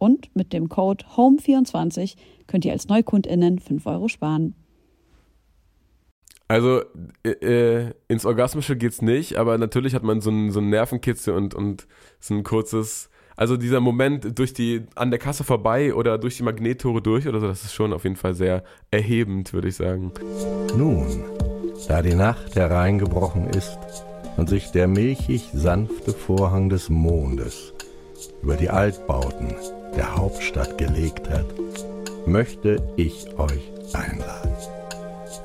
Und mit dem Code HOME24 könnt ihr als NeukundInnen 5 Euro sparen. Also äh, äh, ins Orgasmische geht's nicht, aber natürlich hat man so einen so Nervenkitzel und, und so ein kurzes, also dieser Moment durch die, an der Kasse vorbei oder durch die Magnettore durch oder so, das ist schon auf jeden Fall sehr erhebend, würde ich sagen. Nun, da die Nacht hereingebrochen ist und sich der milchig sanfte Vorhang des Mondes über die Altbauten der Hauptstadt gelegt hat, möchte ich euch einladen.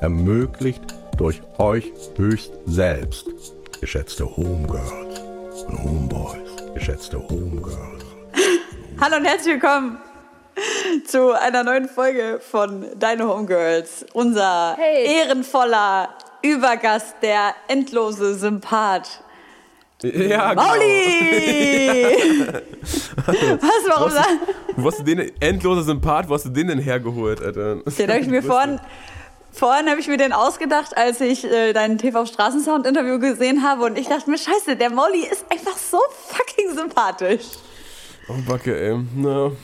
Ermöglicht durch euch höchst selbst, geschätzte Homegirls und Homeboys, geschätzte Homegirls. Hallo und herzlich willkommen zu einer neuen Folge von Deine Homegirls. Unser hey. ehrenvoller Übergast, der endlose Sympath, ja, genau. Mauli! Was, warum da? Wo hast du den, endloser Sympath, wo hast du den denn hergeholt, Alter? Den habe ich mir vorhin, vorhin habe ich mir den ausgedacht, als ich äh, dein TV-Straßensound-Interview gesehen habe und ich dachte mir, scheiße, der Mauli ist einfach so fucking sympathisch. Oh, Backe, ey. No.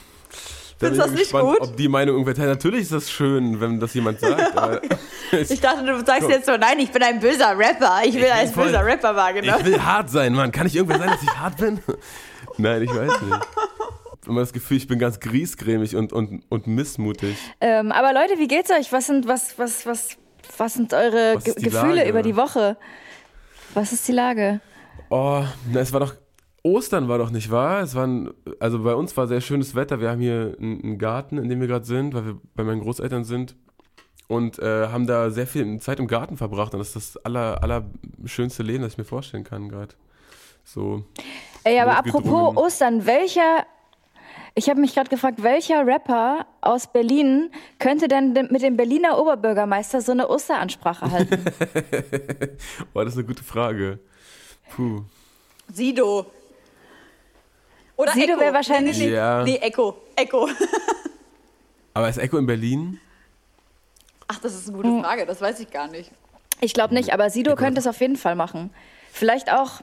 Findest du das nicht gespannt, gut? Ob die Meinung irgendwer teilt. Natürlich ist das schön, wenn das jemand sagt. ich dachte, du sagst jetzt so, nein, ich bin ein böser Rapper. Ich will ich als voll, böser Rapper wahrgenommen. Ich will hart sein, Mann. Kann ich irgendwer sein, dass ich hart bin? nein, ich weiß nicht. Ich habe das Gefühl, ich bin ganz griesgrämig und, und, und missmutig. Ähm, aber Leute, wie geht's euch? Was sind, was, was, was, was sind eure was Gefühle Lage? über die Woche? Was ist die Lage? Oh, na, es war doch Ostern war doch nicht wahr. Es waren, also bei uns war sehr schönes Wetter. Wir haben hier einen Garten, in dem wir gerade sind, weil wir bei meinen Großeltern sind. Und äh, haben da sehr viel Zeit im Garten verbracht. Und das ist das aller, allerschönste Leben, das ich mir vorstellen kann, gerade. So. Ey, aber apropos Ostern, welcher ich habe mich gerade gefragt, welcher Rapper aus Berlin könnte denn mit dem Berliner Oberbürgermeister so eine Osteransprache halten? Boah, das ist eine gute Frage. Puh. Sido. Oder Sido wäre wahrscheinlich. Nee, nee, ja. nee, Echo. Echo. Aber ist Echo in Berlin? Ach, das ist eine gute hm. Frage. Das weiß ich gar nicht. Ich glaube nicht, aber Sido könnte es auf jeden Fall machen. Vielleicht auch.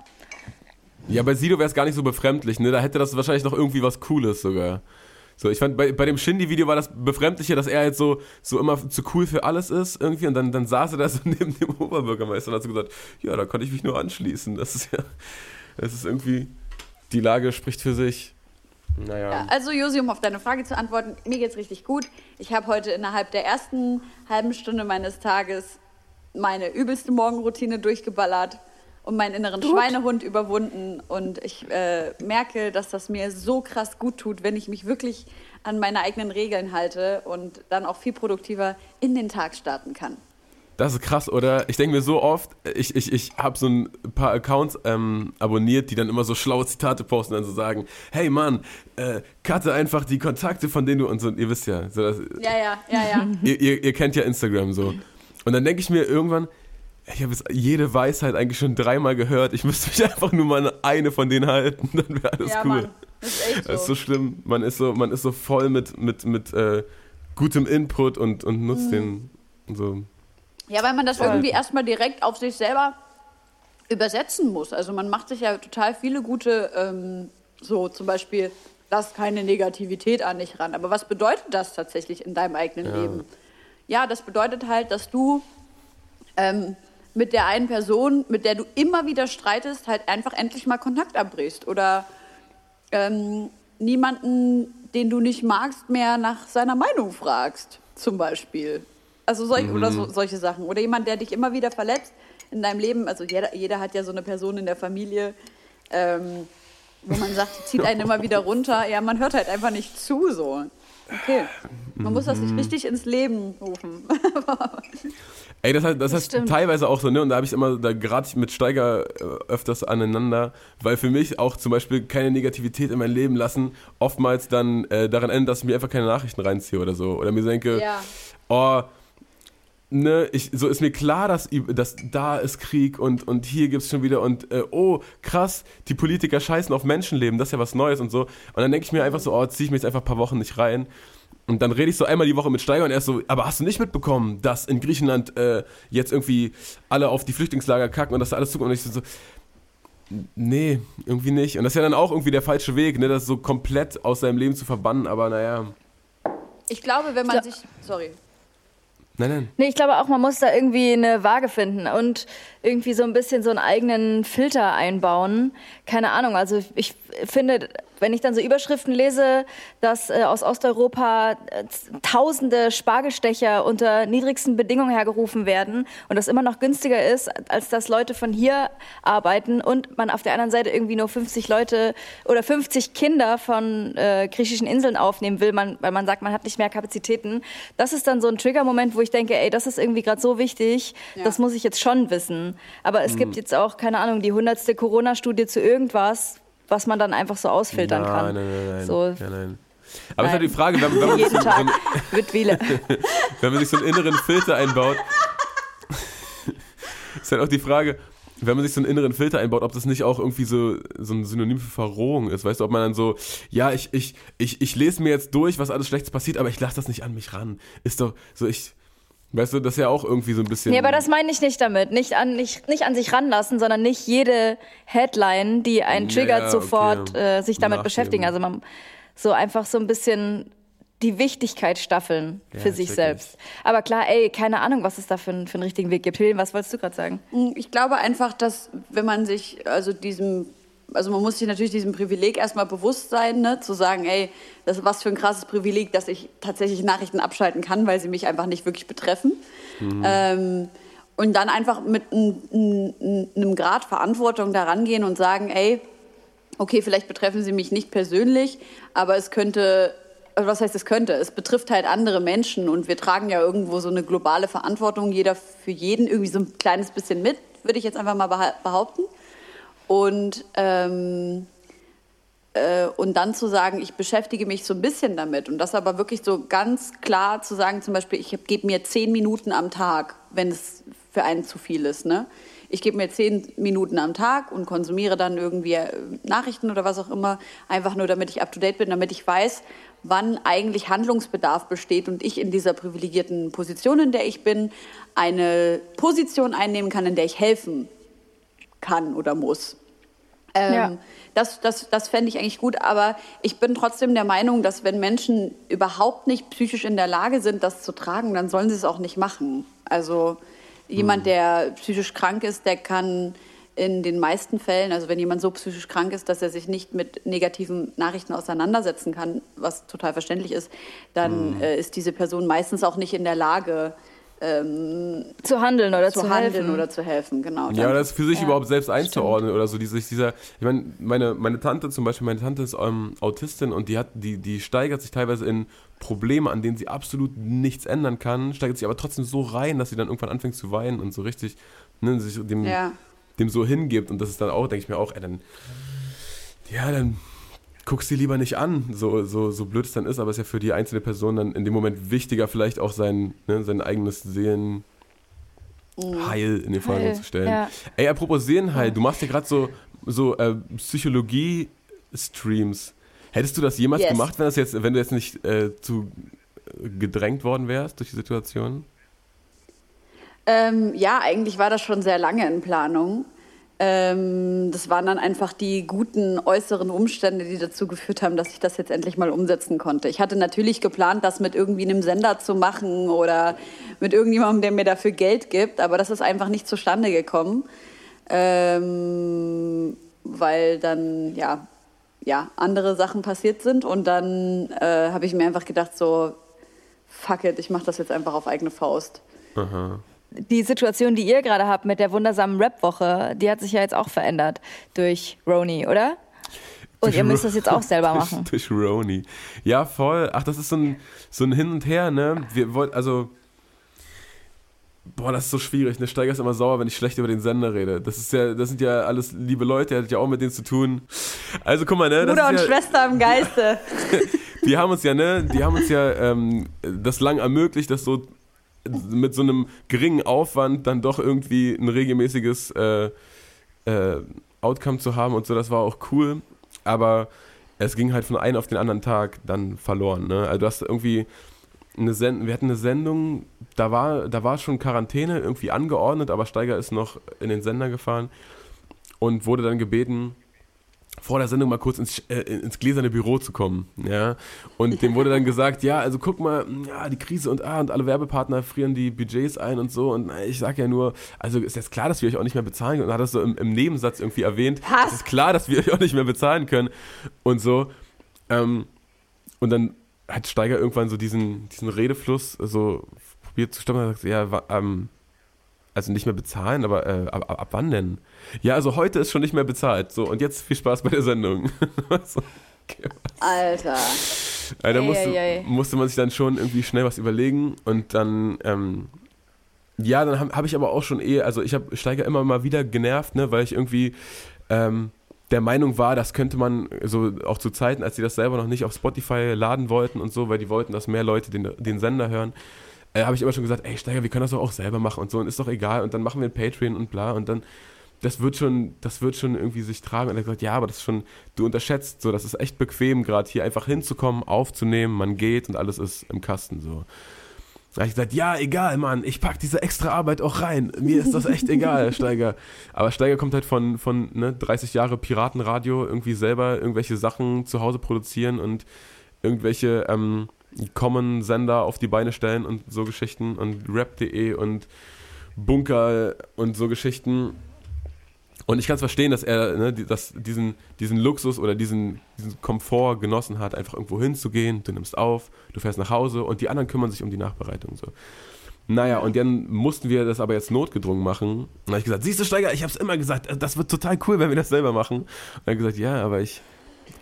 Ja, bei Sido wäre es gar nicht so befremdlich, ne? Da hätte das wahrscheinlich noch irgendwie was Cooles sogar. So, ich fand, bei, bei dem Shindy-Video war das befremdliche, dass er jetzt so, so immer zu cool für alles ist irgendwie und dann, dann saß er da so neben dem Oberbürgermeister und hat so gesagt, ja, da konnte ich mich nur anschließen. Das ist ja, das ist irgendwie, die Lage spricht für sich. Naja. Ja, also Josi, um auf deine Frage zu antworten, mir geht's richtig gut. Ich habe heute innerhalb der ersten halben Stunde meines Tages meine übelste Morgenroutine durchgeballert und meinen inneren gut. Schweinehund überwunden. Und ich äh, merke, dass das mir so krass gut tut, wenn ich mich wirklich an meine eigenen Regeln halte und dann auch viel produktiver in den Tag starten kann. Das ist krass, oder? Ich denke mir so oft, ich, ich, ich habe so ein paar Accounts ähm, abonniert, die dann immer so schlaue Zitate posten und dann so sagen, hey Mann, äh, cutte einfach die Kontakte, von denen du und so, ihr wisst ja. So, das, ja, ja, ja, ja. Ihr, ihr, ihr kennt ja Instagram so. Und dann denke ich mir irgendwann, ich habe jede Weisheit eigentlich schon dreimal gehört. Ich müsste mich einfach nur mal eine von denen halten, dann wäre alles ja, cool. Mann. Das ist echt so. Das ist so schlimm. Man ist so, man ist so voll mit, mit, mit äh, gutem Input und, und nutzt mhm. den so. Ja, weil man das Voll. irgendwie erstmal direkt auf sich selber übersetzen muss. Also man macht sich ja total viele gute, ähm, so zum Beispiel, lass keine Negativität an dich ran. Aber was bedeutet das tatsächlich in deinem eigenen ja. Leben? Ja, das bedeutet halt, dass du ähm, mit der einen Person, mit der du immer wieder streitest, halt einfach endlich mal Kontakt abbrichst. Oder ähm, niemanden, den du nicht magst, mehr nach seiner Meinung fragst, zum Beispiel. Also solch, mhm. oder so, solche Sachen. Oder jemand, der dich immer wieder verletzt in deinem Leben. Also jeder, jeder hat ja so eine Person in der Familie, ähm, wo man sagt, die zieht einen immer wieder runter. Ja, man hört halt einfach nicht zu so. Okay. Man muss das nicht mhm. richtig ins Leben rufen. Ey, das heißt, das heißt das teilweise auch so, ne? Und da habe ich immer, da gerate ich mit Steiger äh, öfters aneinander, weil für mich auch zum Beispiel keine Negativität in mein Leben lassen, oftmals dann äh, daran endet, dass ich mir einfach keine Nachrichten reinziehe oder so. Oder mir denke, ja. oh, ne, ich, so ist mir klar, dass, dass da ist Krieg und, und hier gibt es schon wieder und äh, oh, krass, die Politiker scheißen auf Menschenleben, das ist ja was Neues und so. Und dann denke ich mir einfach so, oh, ziehe ich mir jetzt einfach ein paar Wochen nicht rein. Und dann rede ich so einmal die Woche mit Steiger und er ist so, aber hast du nicht mitbekommen, dass in Griechenland äh, jetzt irgendwie alle auf die Flüchtlingslager kacken und dass da alles zukommt? Und ich so, nee, irgendwie nicht. Und das ist ja dann auch irgendwie der falsche Weg, ne, das so komplett aus seinem Leben zu verbannen, aber naja. Ich glaube, wenn man ja. sich, sorry, Nein, nein. Nee, ich glaube auch, man muss da irgendwie eine Waage finden und irgendwie so ein bisschen so einen eigenen Filter einbauen. Keine Ahnung, also ich finde, wenn ich dann so Überschriften lese, dass äh, aus Osteuropa äh, tausende Spargelstecher unter niedrigsten Bedingungen hergerufen werden und das immer noch günstiger ist, als dass Leute von hier arbeiten und man auf der anderen Seite irgendwie nur 50 Leute oder 50 Kinder von äh, griechischen Inseln aufnehmen will, man, weil man sagt, man hat nicht mehr Kapazitäten. Das ist dann so ein Triggermoment, wo ich denke, ey, das ist irgendwie gerade so wichtig, ja. das muss ich jetzt schon wissen. Aber es mhm. gibt jetzt auch, keine Ahnung, die hundertste Corona-Studie zu irgendwas, was man dann einfach so ausfiltern nein, kann. Nein, nein, nein. So. Ja, nein. Aber es ist halt die Frage, wenn, wenn man Jeden sich so, Tag so Wiele. wenn man sich so einen inneren Filter einbaut, ist halt auch die Frage, wenn man sich so einen inneren Filter einbaut, ob das nicht auch irgendwie so, so ein Synonym für Verrohung ist. Weißt du, ob man dann so, ja, ich, ich, ich, ich lese mir jetzt durch, was alles Schlechtes passiert, aber ich lasse das nicht an mich ran. Ist doch so, ich, Weißt du, das ist ja auch irgendwie so ein bisschen. Nee, aber das meine ich nicht damit. Nicht an, nicht, nicht an sich ranlassen, sondern nicht jede Headline, die einen triggert, ja, sofort okay. äh, sich damit Nachgeben. beschäftigen. Also man so einfach so ein bisschen die Wichtigkeit staffeln ja, für sich selbst. Aber klar, ey, keine Ahnung, was es da für, für einen richtigen Weg gibt. Helen, was wolltest du gerade sagen? Ich glaube einfach, dass wenn man sich also diesem also man muss sich natürlich diesem Privileg erstmal bewusst sein, ne? zu sagen, ey, das ist was für ein krasses Privileg, dass ich tatsächlich Nachrichten abschalten kann, weil sie mich einfach nicht wirklich betreffen. Mhm. Ähm, und dann einfach mit einem Grad Verantwortung daran gehen und sagen, ey, okay, vielleicht betreffen sie mich nicht persönlich, aber es könnte, also was heißt es könnte? Es betrifft halt andere Menschen und wir tragen ja irgendwo so eine globale Verantwortung, jeder für jeden irgendwie so ein kleines bisschen mit, würde ich jetzt einfach mal behaupten. Und, ähm, äh, und dann zu sagen, ich beschäftige mich so ein bisschen damit. Und das aber wirklich so ganz klar zu sagen, zum Beispiel, ich gebe mir zehn Minuten am Tag, wenn es für einen zu viel ist. Ne? Ich gebe mir zehn Minuten am Tag und konsumiere dann irgendwie äh, Nachrichten oder was auch immer, einfach nur damit ich up-to-date bin, damit ich weiß, wann eigentlich Handlungsbedarf besteht und ich in dieser privilegierten Position, in der ich bin, eine Position einnehmen kann, in der ich helfen kann oder muss. Ähm, ja. Das, das, das fände ich eigentlich gut, aber ich bin trotzdem der Meinung, dass wenn Menschen überhaupt nicht psychisch in der Lage sind, das zu tragen, dann sollen sie es auch nicht machen. Also jemand, hm. der psychisch krank ist, der kann in den meisten Fällen, also wenn jemand so psychisch krank ist, dass er sich nicht mit negativen Nachrichten auseinandersetzen kann, was total verständlich ist, dann mhm. äh, ist diese Person meistens auch nicht in der Lage, ähm, zu handeln oder zu, zu handeln helfen. oder zu helfen, genau. Ja, das für sich ja, überhaupt selbst einzuordnen stimmt. oder so. Diese, dieser, ich meine, meine, meine Tante zum Beispiel, meine Tante ist ähm, Autistin und die hat, die, die steigert sich teilweise in Probleme, an denen sie absolut nichts ändern kann, steigert sich aber trotzdem so rein, dass sie dann irgendwann anfängt zu weinen und so richtig ne, sich dem, ja. dem so hingibt. Und das ist dann auch, denke ich mir auch, ey, dann, ja, dann guck sie lieber nicht an, so, so, so blöd es dann ist, aber es ist ja für die einzelne Person dann in dem Moment wichtiger, vielleicht auch sein, ne, sein eigenes Seelenheil in den Vordergrund zu stellen. Ja. Ey, apropos Seelenheil, du machst ja gerade so, so äh, Psychologie-Streams. Hättest du das jemals yes. gemacht, wenn, das jetzt, wenn du jetzt nicht äh, zu gedrängt worden wärst durch die Situation? Ähm, ja, eigentlich war das schon sehr lange in Planung. Ähm, das waren dann einfach die guten äußeren Umstände, die dazu geführt haben, dass ich das jetzt endlich mal umsetzen konnte. Ich hatte natürlich geplant, das mit irgendwie einem Sender zu machen oder mit irgendjemandem, der mir dafür Geld gibt, aber das ist einfach nicht zustande gekommen, ähm, weil dann, ja, ja, andere Sachen passiert sind. Und dann äh, habe ich mir einfach gedacht, so, fuck it, ich mache das jetzt einfach auf eigene Faust. Aha. Die Situation, die ihr gerade habt mit der wundersamen Rap-Woche, die hat sich ja jetzt auch verändert durch Roni, oder? Und ihr müsst das jetzt auch selber machen. Durch, durch Roni. Ja, voll. Ach, das ist so ein, so ein Hin und Her, ne? Wir wollten, also. Boah, das ist so schwierig. Ne? Steiger ist immer sauer, wenn ich schlecht über den Sender rede. Das ist ja, das sind ja alles liebe Leute, ihr hattet ja auch mit denen zu tun. Also guck mal, ne? Das Bruder und ja, Schwester im Geiste. die haben uns ja, ne, die haben uns ja ähm, das lang ermöglicht, dass so mit so einem geringen Aufwand dann doch irgendwie ein regelmäßiges äh, äh, Outcome zu haben und so, das war auch cool. Aber es ging halt von einem auf den anderen Tag dann verloren. Ne? Also du hast irgendwie eine Sendung, wir hatten eine Sendung, da war, da war schon Quarantäne irgendwie angeordnet, aber Steiger ist noch in den Sender gefahren und wurde dann gebeten, vor der Sendung mal kurz ins, äh, ins gläserne Büro zu kommen. Ja? Und dem wurde dann gesagt, ja, also guck mal, ja, die Krise und ah, und alle Werbepartner frieren die Budgets ein und so. Und ich sag ja nur, also ist jetzt klar, dass wir euch auch nicht mehr bezahlen können. Und hat das so im, im Nebensatz irgendwie erwähnt. Was? Es ist klar, dass wir euch auch nicht mehr bezahlen können. Und so. Ähm, und dann hat Steiger irgendwann so diesen, diesen Redefluss so probiert zu stoppen und sagt, ja, ähm, also nicht mehr bezahlen, aber äh, ab, ab, wann denn? Ja, also heute ist schon nicht mehr bezahlt. So, und jetzt viel Spaß bei der Sendung. so, okay. Alter. Also, da musste, musste man sich dann schon irgendwie schnell was überlegen und dann, ähm, ja, dann habe hab ich aber auch schon eh, also ich habe Steiger immer mal wieder genervt, ne, weil ich irgendwie ähm, der Meinung war, das könnte man so auch zu Zeiten, als sie das selber noch nicht auf Spotify laden wollten und so, weil die wollten, dass mehr Leute den, den Sender hören, äh, habe ich immer schon gesagt, ey Steiger, wir können das doch auch selber machen und so und ist doch egal und dann machen wir ein Patreon und bla und dann das wird schon, das wird schon irgendwie sich tragen. Und er hat gesagt, ja, aber das ist schon, du unterschätzt so, das ist echt bequem, gerade hier einfach hinzukommen, aufzunehmen, man geht und alles ist im Kasten so. Da habe ich gesagt, ja, egal, Mann, ich pack diese extra Arbeit auch rein. Mir ist das echt egal, Steiger. Aber Steiger kommt halt von, von ne, 30 Jahre Piratenradio, irgendwie selber irgendwelche Sachen zu Hause produzieren und irgendwelche ähm, Common-Sender auf die Beine stellen und so Geschichten und Rap.de und Bunker und so Geschichten. Und ich kann es verstehen, dass er ne, dass diesen, diesen Luxus oder diesen, diesen Komfort genossen hat, einfach irgendwo hinzugehen, du nimmst auf, du fährst nach Hause und die anderen kümmern sich um die Nachbereitung. So. Naja, und dann mussten wir das aber jetzt notgedrungen machen. Und dann habe ich gesagt, siehst du Steiger, ich habe es immer gesagt, das wird total cool, wenn wir das selber machen. Und er hat gesagt, ja, aber ich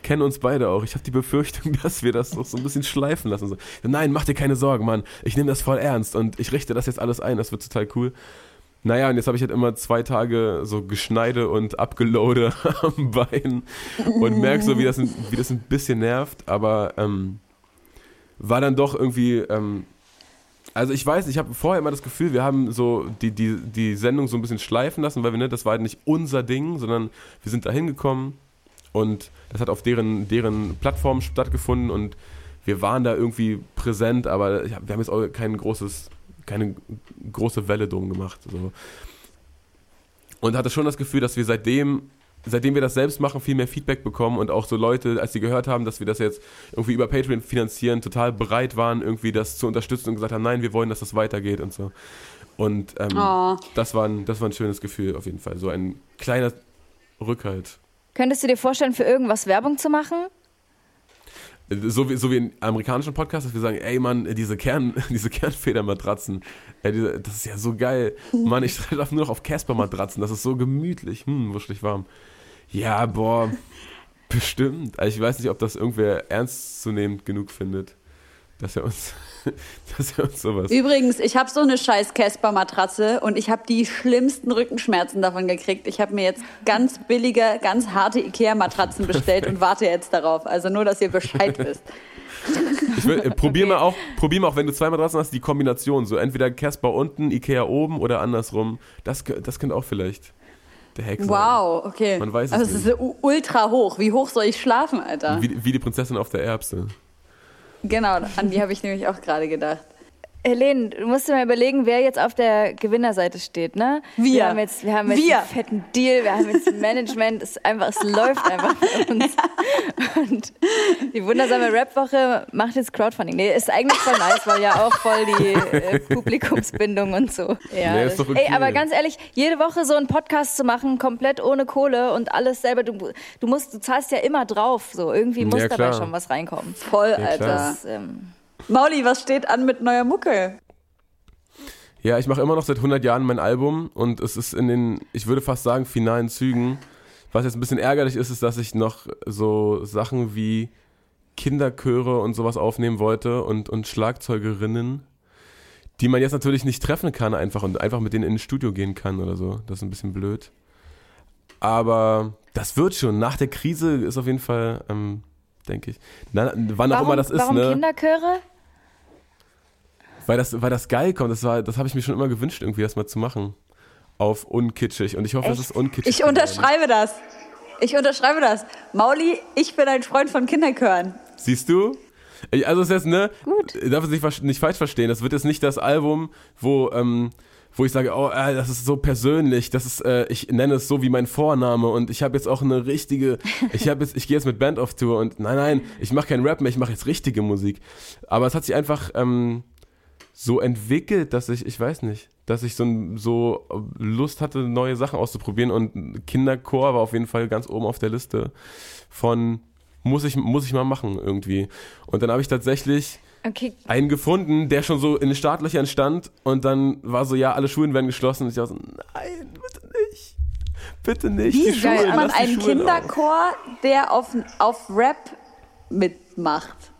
kenne uns beide auch. Ich habe die Befürchtung, dass wir das noch so ein bisschen schleifen lassen. So, Nein, mach dir keine Sorgen, Mann. Ich nehme das voll ernst und ich richte das jetzt alles ein. Das wird total cool. Naja, und jetzt habe ich halt immer zwei Tage so Geschneide und Abgelode am Bein und merke so, wie das, ein, wie das ein bisschen nervt, aber ähm, war dann doch irgendwie, ähm, also ich weiß, ich habe vorher immer das Gefühl, wir haben so die, die, die Sendung so ein bisschen schleifen lassen, weil wir, ne, das war halt nicht unser Ding, sondern wir sind da hingekommen und das hat auf deren, deren Plattform stattgefunden und wir waren da irgendwie präsent, aber wir haben jetzt auch kein großes keine große Welle drum gemacht. So. Und hatte schon das Gefühl, dass wir seitdem, seitdem wir das selbst machen, viel mehr Feedback bekommen und auch so Leute, als sie gehört haben, dass wir das jetzt irgendwie über Patreon finanzieren, total bereit waren, irgendwie das zu unterstützen und gesagt haben, nein, wir wollen, dass das weitergeht und so. Und ähm, Oh. das, war ein, das war ein schönes Gefühl auf jeden Fall. So ein kleiner Rückhalt. Könntest du dir vorstellen, für irgendwas Werbung zu machen? So wie, so wie in amerikanischen Podcasts, dass wir sagen, ey Mann, diese, Kern, diese Kernfedermatratzen, ey, diese, das ist ja so geil. Mann, ich schlafe nur noch auf Casper-Matratzen, das ist so gemütlich, hm, wuschelig warm. Ja, boah, bestimmt. Also ich weiß nicht, ob das irgendwer ernstzunehmend genug findet, dass er uns, dass er uns sowas... Übrigens, ich habe so eine scheiß Casper-Matratze und ich habe die schlimmsten Rückenschmerzen davon gekriegt. Ich habe mir jetzt ganz billige, ganz harte Ikea-Matratzen bestellt und warte jetzt darauf. Also nur, dass ihr Bescheid wisst. Ich will, äh, probier mal auch, probier mal auch, wenn du zwei Matratzen hast, die Kombination. So entweder Casper unten, Ikea oben oder andersrum. Das, das könnte auch vielleicht der sein. Wow, okay. Man weiß also es ist nicht. u- ultra hoch. Wie hoch soll ich schlafen, Alter? Wie, wie die Prinzessin auf der Erbse. Genau, an die habe ich nämlich auch gerade gedacht. Helene, du musst dir mal überlegen, wer jetzt auf der Gewinnerseite steht, ne? Wir. Wir haben jetzt, wir haben jetzt Wir. einen fetten Deal, wir haben jetzt ein Management, es, einfach, es läuft einfach bei uns. Und die wundersame Rap-Woche macht jetzt Crowdfunding. Nee, ist eigentlich voll nice, weil ja auch voll die äh, Publikumsbindung und so. Ja, Nee, ist doch Ey, okay. aber ganz ehrlich, jede Woche so einen Podcast zu machen, komplett ohne Kohle und alles selber, du, du musst, du zahlst ja immer drauf, so irgendwie muss Ja, dabei schon was reinkommen. Voll, klar. Alter. Das, ähm, Mauli, was steht an mit neuer Mucke? Ja, ich mache immer noch seit 100 Jahren mein Album und es ist in den, ich würde fast sagen, finalen Zügen. Was jetzt ein bisschen ärgerlich ist, ist, dass ich noch so Sachen wie Kinderchöre und sowas aufnehmen wollte und, und Schlagzeugerinnen, die man jetzt natürlich nicht treffen kann einfach und einfach mit denen in ein Studio gehen kann oder so. Das ist ein bisschen blöd. Aber das wird schon. Nach der Krise ist auf jeden Fall, ähm, denke ich. Na, wann auch warum immer das ist, warum ne? Kinderchöre? Weil das, weil das geil kommt, das, war- das habe ich mir schon immer gewünscht, irgendwie das mal zu machen. Auf unkitschig. Und ich hoffe, es ist unkitschig. Ich unterschreibe das. Ich unterschreibe das. Mauli, ich bin ein Freund von Kinderchören. Siehst du? Ich- Also es ist jetzt, ne? Gut. Darf es nicht, nicht falsch verstehen. Das wird jetzt nicht das Album, wo, ähm, wo ich sage, oh, äh, das ist so persönlich, das ist, äh, ich nenne es so wie mein Vorname und ich habe jetzt auch eine richtige, ich habe jetzt, ich gehe jetzt mit Band auf Tour und nein, nein, ich mache keinen Rap mehr, ich mache jetzt richtige Musik. Aber es hat sich einfach ähm, so entwickelt, dass ich, ich weiß nicht, dass ich so, so Lust hatte, neue Sachen auszuprobieren und Kinderchor war auf jeden Fall ganz oben auf der Liste von muss ich, muss ich mal machen irgendwie. Und dann habe ich tatsächlich Okay, einen gefunden, der schon so in den Startlöchern stand und dann war so, ja, alle Schulen werden geschlossen und ich war so, nein, bitte nicht. Bitte nicht. Wie die Schulen, man einen Schulen auf. Kinderchor, der auf, auf Rap mitmacht?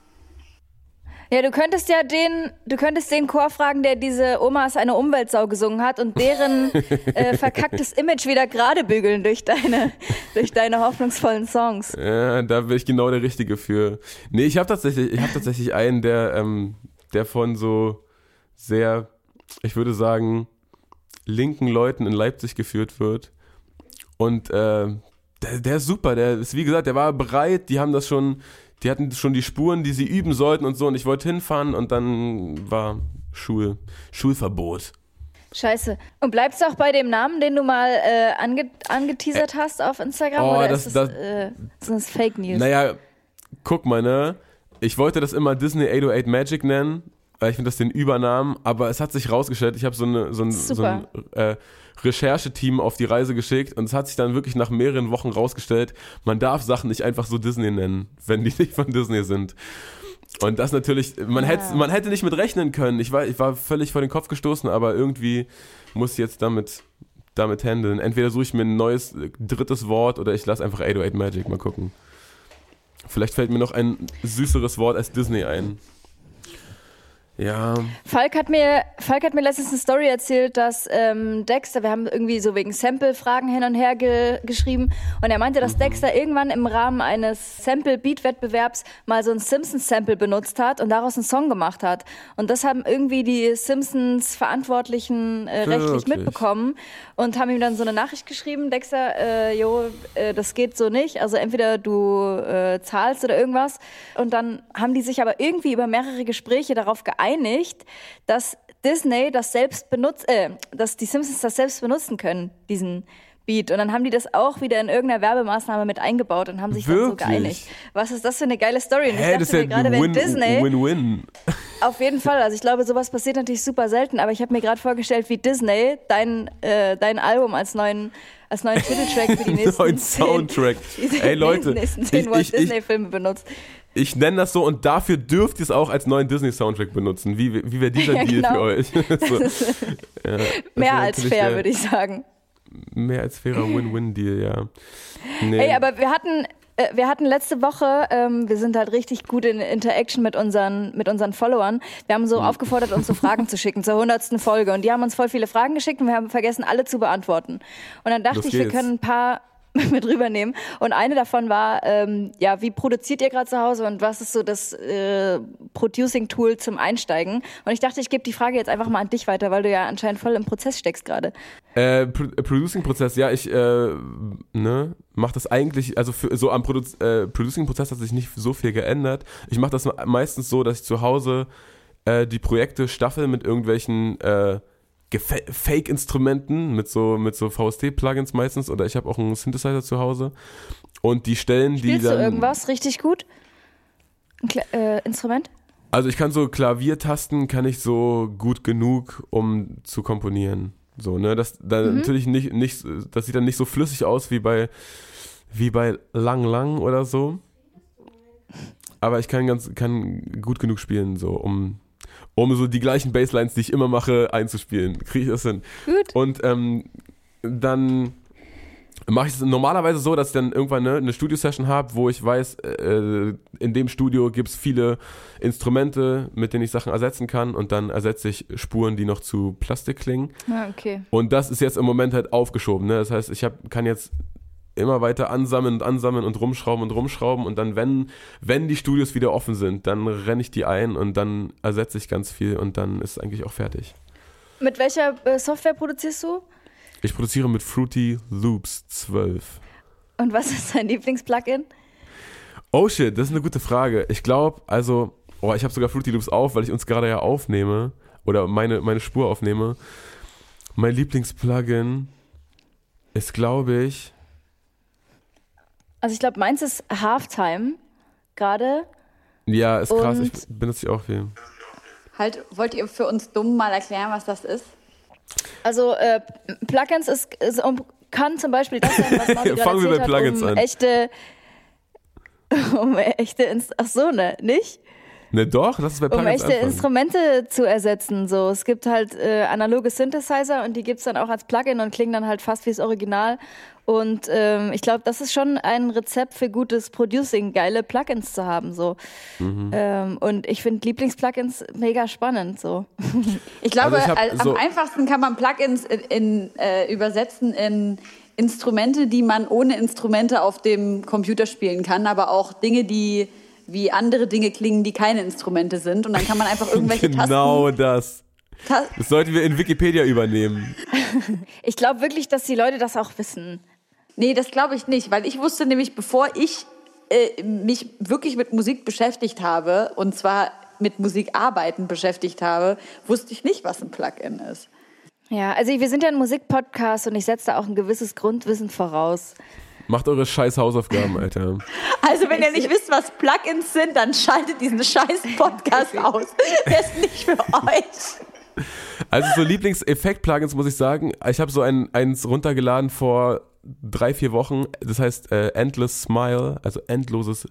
Ja, du könntest ja den, du könntest den Chor fragen, der diese Oma ist eine Umweltsau gesungen hat und deren äh, verkacktes Image wieder gerade bügeln durch deine, durch deine hoffnungsvollen Songs. Ja, da bin ich genau der Richtige für. Nee, ich habe tatsächlich, ich habe tatsächlich einen, der, ähm, der von so sehr, ich würde sagen, linken Leuten in Leipzig geführt wird. Und äh, der, der ist super, der ist, wie gesagt, der war bereit, die haben das schon, die hatten schon die Spuren, die sie üben sollten und so. Und ich wollte hinfahren und dann war Schul, Schulverbot. Scheiße. Und bleibst du auch bei dem Namen, den du mal äh, ange angeteasert hast auf Instagram? oh, oder das- ist das, das- äh, sind das Fake News? Naja, guck mal, ne? Ich wollte das immer Disney 808 Magic nennen, ich finde das den Übernamen, aber es hat sich rausgestellt, ich habe so, eine, so ein, so ein äh, Rechercheteam auf die Reise geschickt und es hat sich dann wirklich nach mehreren Wochen rausgestellt, man darf Sachen nicht einfach so Disney nennen, wenn die nicht von Disney sind. Und das natürlich, man, Ja. hätte, man hätte nicht mit rechnen können. Ich war, ich war völlig vor den Kopf gestoßen, aber irgendwie muss ich jetzt damit, damit handeln. Entweder suche ich mir ein neues drittes Wort oder ich lasse einfach 808 Magic mal gucken. Vielleicht fällt mir noch ein süßeres Wort als Disney ein. Ja, Falk hat mir, Falk hat mir letztens eine Story erzählt, dass ähm, Dexter, wir haben irgendwie so wegen Sample-Fragen hin und her ge geschrieben und er meinte, dass Dexter irgendwann im Rahmen eines Sample-Beat-Wettbewerbs mal so ein Simpsons-Sample benutzt hat und daraus einen Song gemacht hat. Und das haben irgendwie die Simpsons-Verantwortlichen äh, rechtlich mitbekommen und haben ihm dann so eine Nachricht geschrieben, Dexter, äh, jo, äh, das geht so nicht, also entweder du äh, zahlst oder irgendwas. Und dann haben die sich aber irgendwie über mehrere Gespräche darauf geeinigt, dass Disney das selbst benutzt, äh, dass die Simpsons das selbst benutzen können, diesen Beat. Und dann haben die das auch wieder in irgendeiner Werbemaßnahme mit eingebaut und haben sich dann so Wirklich? geeinigt. Was ist das für eine geile Story? Und ich hä, dachte das mir gerade, wenn Win- Disney Win-Win. auf jeden Fall. Also ich glaube, sowas passiert natürlich super selten, aber ich habe mir gerade vorgestellt, wie Disney dein, äh, dein Album als neuen, als neuen Titeltrack für die nächsten Neuen zehn, Soundtrack. die Ey, Leute, nächsten zehn ich- Walt ich- ich- Disney-Filme benutzt. Ich nenne das so und dafür dürft ihr es auch als neuen Disney-Soundtrack benutzen. Wie, wie wäre dieser Ja, Deal genau. für euch? so. ja, Mehr als fair, würde ich sagen. Mehr als fairer Win-Win-Deal, ja. Nee. Ey, aber wir hatten, äh, wir hatten letzte Woche, ähm, wir sind halt richtig gut in Interaction mit unseren, mit unseren Followern. Wir haben Hm. so aufgefordert, uns so Fragen zu schicken zur hundertsten Folge. Und die haben uns voll viele Fragen geschickt und wir haben vergessen, alle zu beantworten. Und dann dachte Los ich, wir geht's. können ein paar mit rübernehmen. Und eine davon war, ähm, ja, wie produziert ihr gerade zu Hause und was ist so das äh, Producing-Tool zum Einsteigen? Und ich dachte, ich gebe die Frage jetzt einfach mal an dich weiter, weil du ja anscheinend voll im Prozess steckst gerade. Äh, Pro äh, Producing-Prozess, ja, ich äh, ne, mache das eigentlich, also für, so am Produ äh, Producing-Prozess hat sich nicht so viel geändert. Ich mache das meistens so, dass ich zu Hause äh, die Projekte staffeln mit irgendwelchen äh, Fake-Instrumenten, mit so, mit so VST-Plugins meistens, oder ich habe auch einen Synthesizer zu Hause. Und die stellen die Spielst dann. du irgendwas richtig gut? Ein Kla äh, Instrument? Also ich kann so Klaviertasten, kann ich so gut genug, um zu komponieren. So, ne? Das dann Mhm. natürlich nicht, nicht, das sieht dann nicht so flüssig aus wie bei, wie bei Lang Lang oder so. Aber ich kann ganz, kann gut genug spielen, so, um, um so die gleichen Basslines, die ich immer mache, einzuspielen. Kriege ich das hin. Gut. Und ähm, dann mache ich es normalerweise so, dass ich dann irgendwann ne, eine Studio-Session habe, wo ich weiß, äh, in dem Studio gibt es viele Instrumente, mit denen ich Sachen ersetzen kann und dann ersetze ich Spuren, die noch zu Plastik klingen. Ah, okay. Und das ist jetzt im Moment halt aufgeschoben. Ne? Das heißt, ich hab, kann jetzt immer weiter ansammeln und ansammeln und rumschrauben und rumschrauben und dann, wenn, wenn die Studios wieder offen sind, dann renne ich die ein und dann ersetze ich ganz viel und dann ist es eigentlich auch fertig. Mit welcher äh, Software produzierst du? Ich produziere mit Fruity Loops 12. Und was ist dein Lieblings-Plugin? Oh shit, das ist eine gute Frage. Ich glaube, also, oh, ich habe sogar Fruity Loops auf, weil ich uns gerade ja aufnehme oder meine, meine Spur aufnehme. Mein Lieblingsplugin ist, glaube ich, Also ich glaube, meins ist Halftime gerade. ja, ist krass, ich benutze ich auch viel. Halt, wollt ihr für uns dumm mal erklären, was das ist? Also äh, Plugins ist, ist um, kann zum Beispiel das sein, was gerade Fangen wir erzählt bei hat, Plugins um an. echte um echte Inst ach so ne nicht Ne, doch, das ist bei um Plugins echte anfangen. Instrumente zu ersetzen so es gibt halt äh, analoge Synthesizer und die gibt's dann auch als Plugin und klingen dann halt fast wie das Original und ähm, ich glaube das ist schon ein Rezept für gutes Producing geile Plugins zu haben so Mhm. ähm, und ich finde Lieblingsplugins mega spannend so Ich glaube, Also ich so- am einfachsten kann man Plugins in, in, äh, übersetzen in Instrumente, die man ohne Instrumente auf dem Computer spielen kann, aber auch Dinge, die wie andere Dinge klingen, die keine Instrumente sind. Und dann kann man einfach irgendwelche Genau das. Tasten. Ta Das sollten wir in Wikipedia übernehmen. ich glaube wirklich dass die Leute das auch wissen nee, das glaube ich nicht, weil ich wusste nämlich, bevor ich äh, mich wirklich mit Musik beschäftigt habe, und zwar mit Musikarbeiten beschäftigt habe, wusste ich nicht, was ein Plugin ist. Ja, also wir sind ja ein Musikpodcast und ich setze da auch ein gewisses Grundwissen voraus. Macht eure scheiß Hausaufgaben, Alter. Also, wenn ihr nicht wisst, was Plugins sind, dann schaltet diesen scheiß Podcast aus. Der ist nicht für euch. Also so Lieblingseffekt-Plugins muss ich sagen. Ich habe so ein, eins runtergeladen vor drei, vier Wochen. Das heißt äh, Endless Smile, also endloses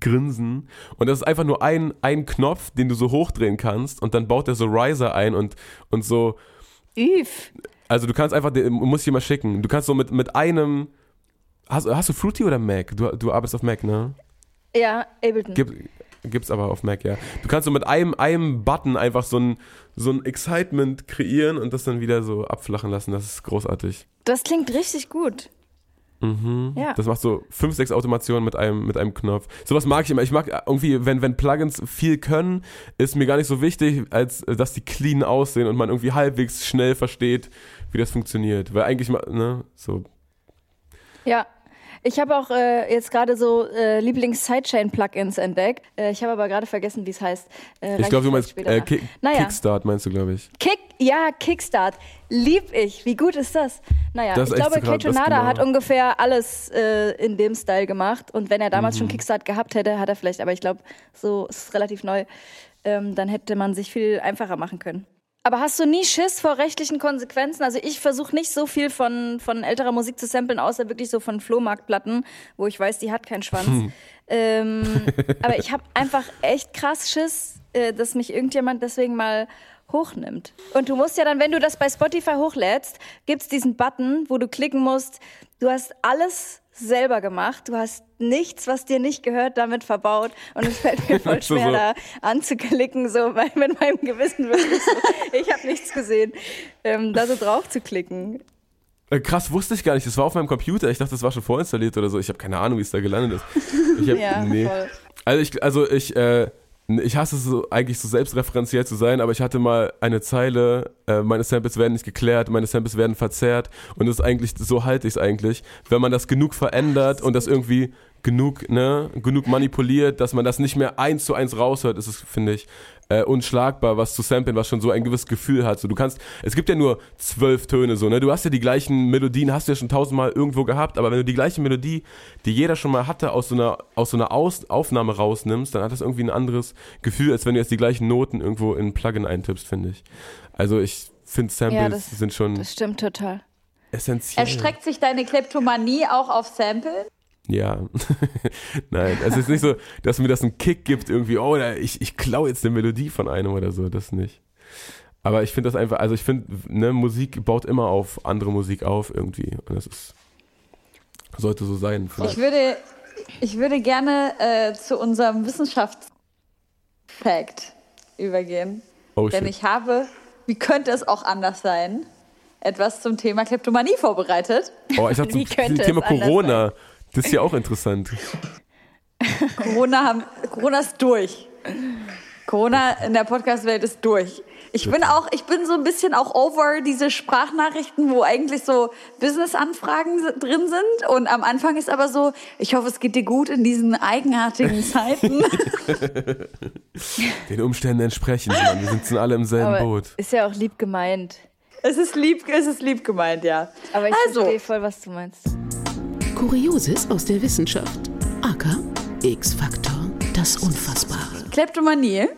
Grinsen. Und das ist einfach nur ein, ein Knopf, den du so hochdrehen kannst und dann baut der so Riser ein und, und so. Üf. Also du kannst einfach, den- muss ich dir mal schicken. Du kannst so mit, mit einem. Hast, hast du Fruity oder Mac? Du, du arbeitest auf Mac, ne? Ja, Ableton. Gibt, gibt's aber auf Mac, ja. Du kannst so mit einem, einem Button einfach so ein, so ein Excitement kreieren und das dann wieder so abflachen lassen. Das ist großartig. Das klingt richtig gut. Mhm. Ja. Das macht so fünf, sechs Automationen mit einem, mit einem Knopf. Sowas mag ich immer. Ich mag irgendwie, wenn, wenn Plugins viel können, ist mir gar nicht so wichtig, als dass die clean aussehen und man irgendwie halbwegs schnell versteht, wie das funktioniert. Weil eigentlich, ne, so. Ja. Ich habe auch äh, jetzt gerade so äh, Lieblings-Sidechain-Plugins entdeckt. Äh, ich habe aber gerade vergessen, wie es heißt. Äh, Ich glaube, du meinst äh. Kick, Naja. Kickstart, meinst du, glaube ich. Kick, ja, Kickstart. Lieb ich. Wie gut ist das? Naja, Das ich glaube, so grad- Kate das Nada genau. hat ungefähr alles äh, in dem Style gemacht. Und wenn er damals Mhm. schon Kickstart gehabt hätte, hat er vielleicht, aber ich glaube, so ist es relativ neu, ähm, dann hätte man sich viel einfacher machen können. Aber hast du nie Schiss vor rechtlichen Konsequenzen? Also ich versuche nicht so viel von, von älterer Musik zu samplen, außer wirklich so von Flohmarktplatten, wo ich weiß, die hat keinen Schwanz. ähm, aber ich habe einfach echt krass Schiss, äh, dass mich irgendjemand deswegen mal hochnimmt. Und du musst ja dann, wenn du das bei Spotify hochlädst, gibt's diesen Button, wo du klicken musst, du hast alles selber gemacht, du hast nichts, was dir nicht gehört, damit verbaut und es fällt mir voll schwer, so. da anzuklicken, so weil mit meinem Gewissen wirklich so, ich habe nichts gesehen, ähm, da so drauf zu klicken. Äh, krass, wusste ich gar nicht. Das war auf meinem Computer. Ich dachte, das war schon vorinstalliert oder so. Ich habe keine Ahnung, wie es da gelandet ist. Ich hab, Ja, nee. voll. Also ich, also ich, äh, ich hasse es so, eigentlich so selbstreferenziell zu sein, aber ich hatte mal eine Zeile äh, meine Samples werden nicht geklärt, meine Samples werden verzerrt und das ist eigentlich, so halte ich es eigentlich. Wenn man das genug verändert und das irgendwie genug, ne, genug manipuliert, dass man das nicht mehr eins zu eins raushört, ist es, finde ich, äh, unschlagbar, was zu samplen, was schon so ein gewisses Gefühl hat. So, du kannst, es gibt ja nur zwölf Töne, so, ne? Du hast ja die gleichen Melodien, hast du ja schon tausendmal irgendwo gehabt, aber wenn du die gleiche Melodie, die jeder schon mal hatte, aus so einer, aus so einer aus Aufnahme rausnimmst, dann hat das irgendwie ein anderes Gefühl, als wenn du jetzt die gleichen Noten irgendwo in ein Plugin eintippst, finde ich. Also ich finde Samples Ja, sind schon Das stimmt total. essentiell. Erstreckt sich deine Kleptomanie auch auf Sample? Ja. Nein, es ist nicht so, dass mir das einen Kick gibt, irgendwie, oh, ich, ich klaue jetzt eine Melodie von einem oder so, das nicht. Aber ich finde das einfach, also ich finde, ne, Musik baut immer auf andere Musik auf irgendwie. Und das ist, sollte so sein. Ich würde, ich würde gerne äh, zu unserem Wissenschaftsfact übergehen. Oh Denn shit. ich habe, wie könnte es auch anders sein, etwas zum Thema Kleptomanie vorbereitet. Oh, ich Wie zum Thema Corona. Das ist ja auch interessant. Corona, haben, Corona ist durch. Corona in der Podcast-Welt ist durch. Ich bin auch, ich bin so ein bisschen auch over diese Sprachnachrichten, wo eigentlich so Business-Anfragen si- drin sind. Und am Anfang ist aber so, ich hoffe, es geht dir gut in diesen eigenartigen Zeiten. Den Umständen entsprechend, Mann. Wir sitzen alle im selben Aber Boot. ist ja auch lieb gemeint. es ist lieb, es ist lieb gemeint, ja. Aber ich Also. verstehe voll, was du meinst. Kurioses aus der Wissenschaft. AK, X-Faktor, das Unfassbare. Kleptomanie.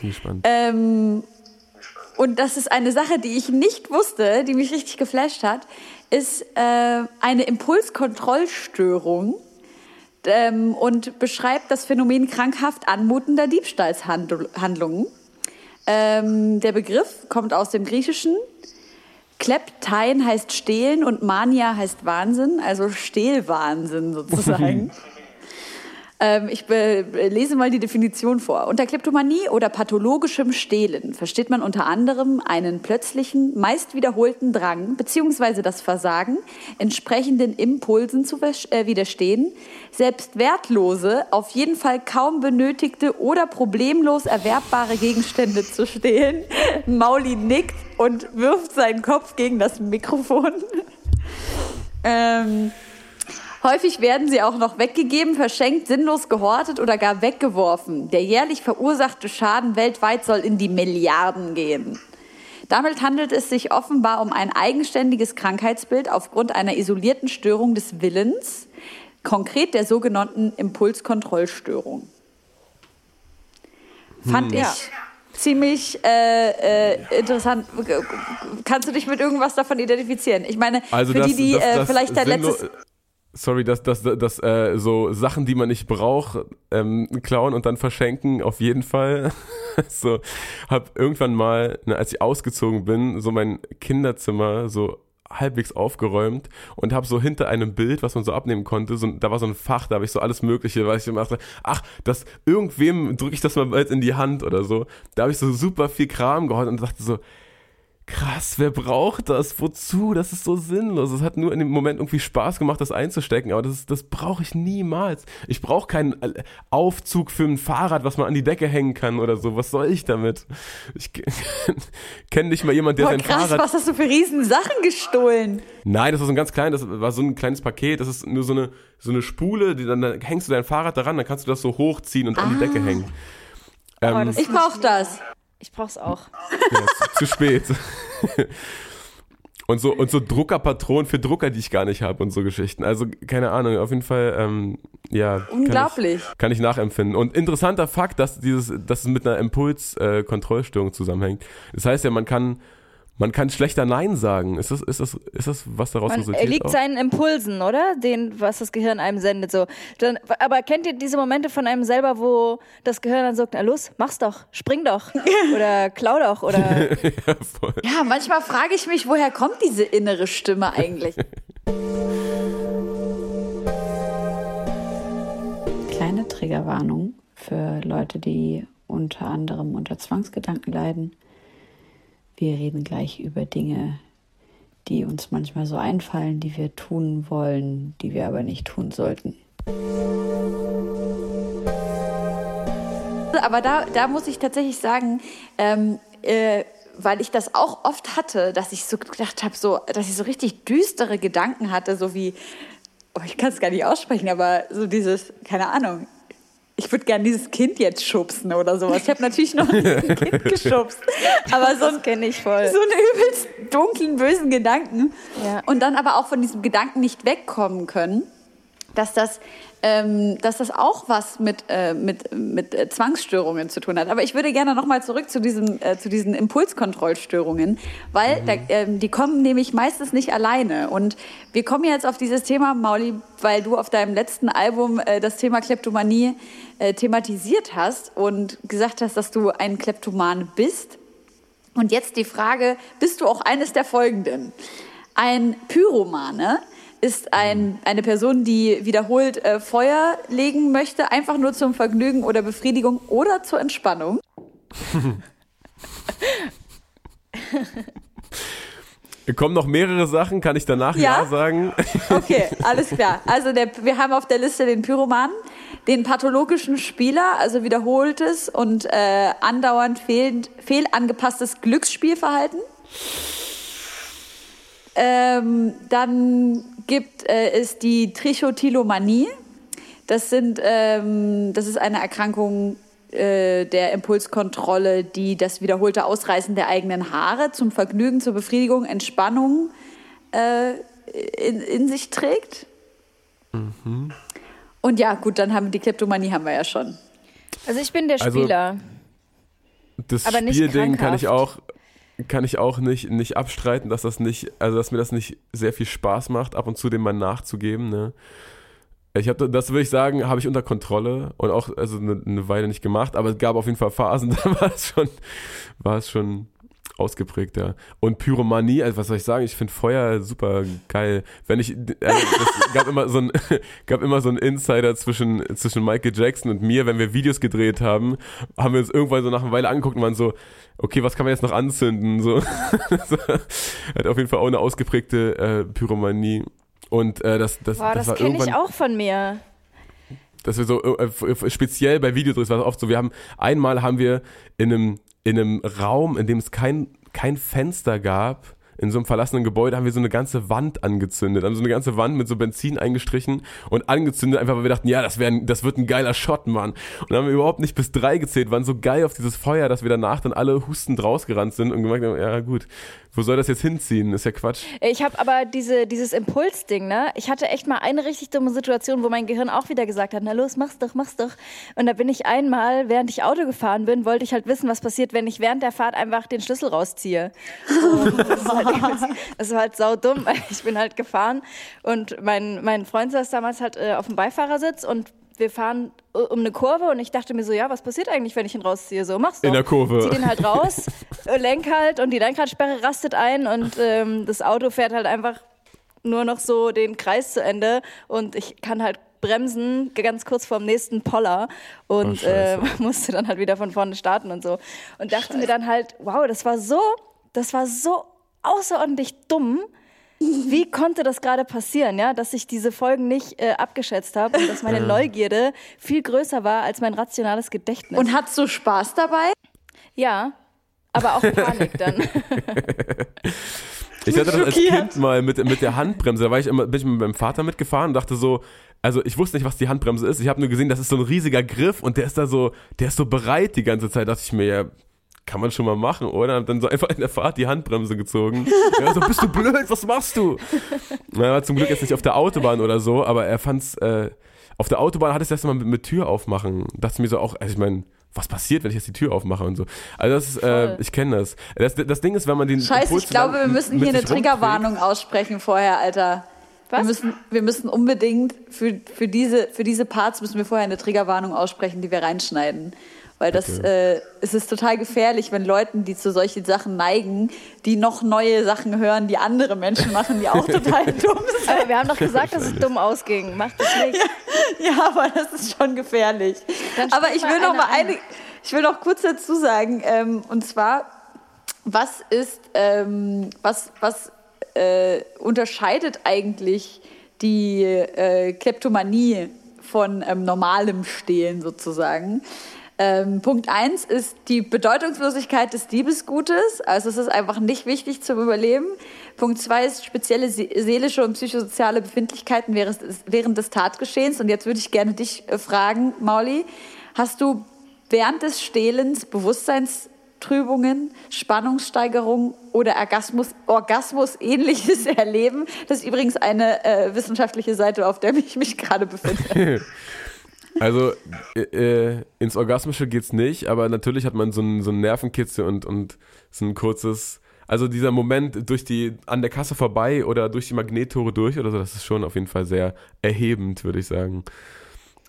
Bin gespannt. Ähm, und das ist eine Sache, die ich nicht wusste, die mich richtig geflasht hat, ist äh, eine Impulskontrollstörung ähm, und beschreibt das Phänomen krankhaft anmutender Diebstahlshandlungen. Ähm, der Begriff kommt aus dem Griechischen. Kleptein heißt stehlen und Mania heißt Wahnsinn, also Stehlwahnsinn sozusagen. Ähm, ich lese mal die Definition vor. Unter Kleptomanie oder pathologischem Stehlen versteht man unter anderem einen plötzlichen, meist wiederholten Drang bzw. das Versagen, entsprechenden Impulsen zu äh, widerstehen, selbst wertlose, auf jeden Fall kaum benötigte oder problemlos erwerbbare Gegenstände zu stehlen. Mauli nickt und wirft seinen Kopf gegen das Mikrofon. ähm, Häufig werden sie auch noch weggegeben, verschenkt, sinnlos gehortet oder gar weggeworfen. Der jährlich verursachte Schaden weltweit soll in die Milliarden gehen. Damit handelt es sich offenbar um ein eigenständiges Krankheitsbild aufgrund einer isolierten Störung des Willens, konkret der sogenannten Impulskontrollstörung. Fand ich ziemlich äh, äh, interessant. Kannst du dich mit irgendwas davon identifizieren? Ich meine, Also für das, die, die das, äh, das vielleicht dein letztes Sorry, dass das, das, äh, so Sachen, die man nicht braucht, ähm, klauen und dann verschenken, auf jeden Fall. so, hab irgendwann mal, ne, als ich ausgezogen bin, so mein Kinderzimmer so halbwegs aufgeräumt und habe so hinter einem Bild, was man so abnehmen konnte, so, da war so ein Fach, da habe ich so alles Mögliche, was ich immer dachte, ach, das irgendwem drücke ich das mal bald in die Hand oder so. Da habe ich so super viel Kram geholt und dachte so, krass, wer braucht das? Wozu? Das ist so sinnlos. Es hat nur in dem Moment irgendwie Spaß gemacht, das einzustecken, aber das, ist- das brauche ich niemals. Ich brauche keinen äh, Aufzug für ein Fahrrad, was man an die Decke hängen kann oder so. Was soll ich damit? Ich kenne nicht mal jemand, der Boah, sein krass, Fahrrad. was hast du für riesen Sachen gestohlen? Nein, das war so ein ganz kleines, das war so ein kleines Paket. Das ist nur so eine, so eine Spule, die dann, dann hängst du dein Fahrrad daran, dann kannst du das so hochziehen und an die Decke hängen. Aber Ähm, das Ich brauch das. Ich brauch's auch. Ja, zu, zu spät. Und so, und so Druckerpatronen für Drucker, die ich gar nicht habe und so Geschichten. Also, keine Ahnung, auf jeden Fall, ähm, ja. kann Unglaublich. Ich, kann ich nachempfinden. Und interessanter Fakt, dass dieses, dass es mit einer Impulskontrollstörung äh, zusammenhängt. Das heißt ja, man kann, man kann schlechter Nein sagen. Ist das, ist das, ist das, was daraus Man resultiert? liegt auch? seinen Impulsen, oder? Den, was das Gehirn einem sendet. So. Dann, aber kennt ihr diese Momente von einem selber, wo das Gehirn dann sagt, na los, mach's doch, spring doch oder klau doch oder ja, voll. Ja, manchmal frage ich mich, woher kommt diese innere Stimme eigentlich? Kleine Triggerwarnung für Leute, die unter anderem unter Zwangsgedanken leiden. Wir reden gleich über Dinge, die uns manchmal so einfallen, die wir tun wollen, die wir aber nicht tun sollten. Aber da, da muss ich tatsächlich sagen, ähm, äh, weil ich das auch oft hatte, dass ich so gedacht habe, so, dass ich so richtig düstere Gedanken hatte, so wie, oh, ich kann es gar nicht aussprechen, aber so dieses, keine Ahnung, ich würde gerne dieses Kind jetzt schubsen oder sowas. Ich habe natürlich noch nicht ein Kind geschubst, aber so, Das kenne ich voll. so einen übelst dunklen, bösen Gedanken. Ja. Und dann aber auch von diesem Gedanken nicht wegkommen können, dass das, ähm, dass das auch was mit, äh, mit, mit äh, Zwangsstörungen zu tun hat. Aber ich würde gerne nochmal zurück zu, diesem, äh, zu diesen Impulskontrollstörungen, weil da, ähm, die kommen nämlich meistens nicht alleine. Und wir kommen jetzt auf dieses Thema, Mauli, weil du auf deinem letzten Album äh, das Thema Kleptomanie äh, thematisiert hast und gesagt hast, dass du ein Kleptoman bist. Und jetzt die Frage, bist du auch eines der Folgenden? Ein Pyromane ist ein, eine Person, die wiederholt äh, Feuer legen möchte, einfach nur zum Vergnügen oder Befriedigung oder zur Entspannung. Kommen noch mehrere Sachen, kann ich danach ja, Ja? sagen? Okay, alles klar. Also der, wir haben auf der Liste den Pyromanen, den pathologischen Spieler, also wiederholtes und äh, andauernd fehlend, fehlangepasstes Glücksspielverhalten. Ähm, dann gibt äh, es die Trichotillomanie. Das, sind, ähm, das ist eine Erkrankung äh, der Impulskontrolle, die das wiederholte Ausreißen der eigenen Haare zum Vergnügen, zur Befriedigung, Entspannung äh, in, in sich trägt. Und ja, gut, dann haben wir die Kleptomanie haben wir ja schon. Also ich bin der Also- Spieler. Das Aber nicht Spielding kann ich auch. Kann ich auch nicht, nicht abstreiten, dass das nicht, also dass mir das nicht sehr viel Spaß macht, ab und zu dem mal nachzugeben. Ne? Ich habe das würde ich sagen, habe ich unter Kontrolle und auch also eine, eine Weile nicht gemacht, aber es gab auf jeden Fall Phasen, da war es schon, war es schon ausgeprägt, ja. Und Pyromanie, also was soll ich sagen, ich finde Feuer super geil. Wenn ich, äh, es gab immer so ein, gab immer so ein Insider zwischen, zwischen Michael Jackson und mir, wenn wir Videos gedreht haben, haben wir uns irgendwann so nach einer Weile angeguckt und waren so, okay, was kann man jetzt noch anzünden, so. hat auf jeden Fall auch eine ausgeprägte äh, Pyromanie. Und äh, das, das, Boah, das, das kenne ich auch von mir. dass wir so äh, speziell bei Videodrehs war es oft so, wir haben einmal haben wir in einem in einem Raum, in dem es kein kein Fenster gab, in so einem verlassenen Gebäude haben wir so eine ganze Wand angezündet, haben so eine ganze Wand mit so Benzin eingestrichen und angezündet, einfach weil wir dachten, ja, das wäre das wird ein geiler Shot, Mann. Und dann haben wir überhaupt nicht bis drei gezählt, waren so geil auf dieses Feuer, dass wir danach dann alle hustend rausgerannt sind und gemerkt haben, ja gut, wo soll das jetzt hinziehen? Ist ja Quatsch. Ich habe aber diese, dieses Impulsding, ne? Ich hatte echt mal eine richtig dumme Situation, wo mein Gehirn auch wieder gesagt hat, na los, mach's doch, mach's doch. Und da bin ich einmal, während ich Auto gefahren bin, wollte ich halt wissen, was passiert, wenn ich während der Fahrt einfach den Schlüssel rausziehe. Und das, ist halt, das war halt saudumm, weil ich bin halt gefahren und mein, mein Freund saß damals halt äh, auf dem Beifahrersitz und wir fahren äh, um eine Kurve und ich dachte mir so, ja, was passiert eigentlich, wenn ich ihn rausziehe? So, mach's doch. In der Kurve. Zieh den halt raus, äh, lenk halt und die Lenkradsperre rastet ein und ähm, das Auto fährt halt einfach nur noch so den Kreis zu Ende und ich kann halt bremsen, ganz kurz vorm nächsten Poller und Oh, äh, Scheiße. musste dann halt wieder von vorne starten und so. Und dachte mir dann halt, wow, das war so, das war so außerordentlich dumm. Wie konnte das gerade passieren, ja, dass ich diese Folgen nicht äh, abgeschätzt habe und dass meine Neugierde viel größer war als mein rationales Gedächtnis? Und hast du Spaß dabei? ja, aber auch Panik dann. Ich hatte das als. Kind mal mit, mit der Handbremse. Da war ich immer, bin ich mit meinem Vater mitgefahren und dachte so, also ich wusste nicht, was die Handbremse ist. Ich habe nur gesehen, das ist so ein riesiger Griff und der ist da so, der ist so bereit die ganze Zeit. Da dachte ich mir, ja, kann man schon mal machen, oder? Und dann so einfach in der Fahrt die Handbremse gezogen. Ja, so, bist du blöd, was machst du? Na, er war zum Glück jetzt nicht auf der Autobahn oder so, aber er fand's, äh, auf der Autobahn hat es erst mal mit, mit Tür aufmachen. Dachte mir so auch, also ich meine, was passiert, wenn ich jetzt die Tür aufmache und so. Also das ist, äh, ich kenne das. das. Das Ding ist, wenn man den Scheiße, Impuls ich glaube, dann wir müssen hier eine Triggerwarnung aussprechen vorher, Alter. Wir Was? müssen, wir müssen unbedingt für, für, diese, für diese Parts müssen wir vorher eine Triggerwarnung aussprechen, die wir reinschneiden. Weil das äh, es ist total gefährlich, wenn Leuten, die zu solchen Sachen neigen, die noch neue Sachen hören, die andere Menschen machen, die auch total dumm sind. Aber wir haben doch gesagt, dass es dumm ausging. Macht das nicht. Ja, aber das ist schon gefährlich. Aber ich will noch mal eine, ich will noch kurz dazu sagen, ähm, und zwar, was ist, ähm, was, was äh, unterscheidet eigentlich die äh, Kleptomanie von ähm, normalem Stehlen sozusagen? Ähm, Punkt eins ist die Bedeutungslosigkeit des Diebesgutes. Also es ist einfach nicht wichtig zum Überleben. Punkt zwei ist spezielle seelische und psychosoziale Befindlichkeiten während des Tatgeschehens. Und jetzt würde ich gerne dich äh, fragen, Mauli, hast du während des Stehlens Bewusstseinstrübungen, Spannungssteigerung oder Orgasmus, Orgasmus ähnliches erleben? Das ist übrigens eine äh, wissenschaftliche Seite, auf der ich mich gerade befinde. Also äh, äh, ins Orgasmische geht's nicht, aber natürlich hat man so einen so Nervenkitzel und, und so ein kurzes, also dieser Moment durch die, an der Kasse vorbei oder durch die Magnettore durch oder so, das ist schon auf jeden Fall sehr erhebend, würde ich sagen.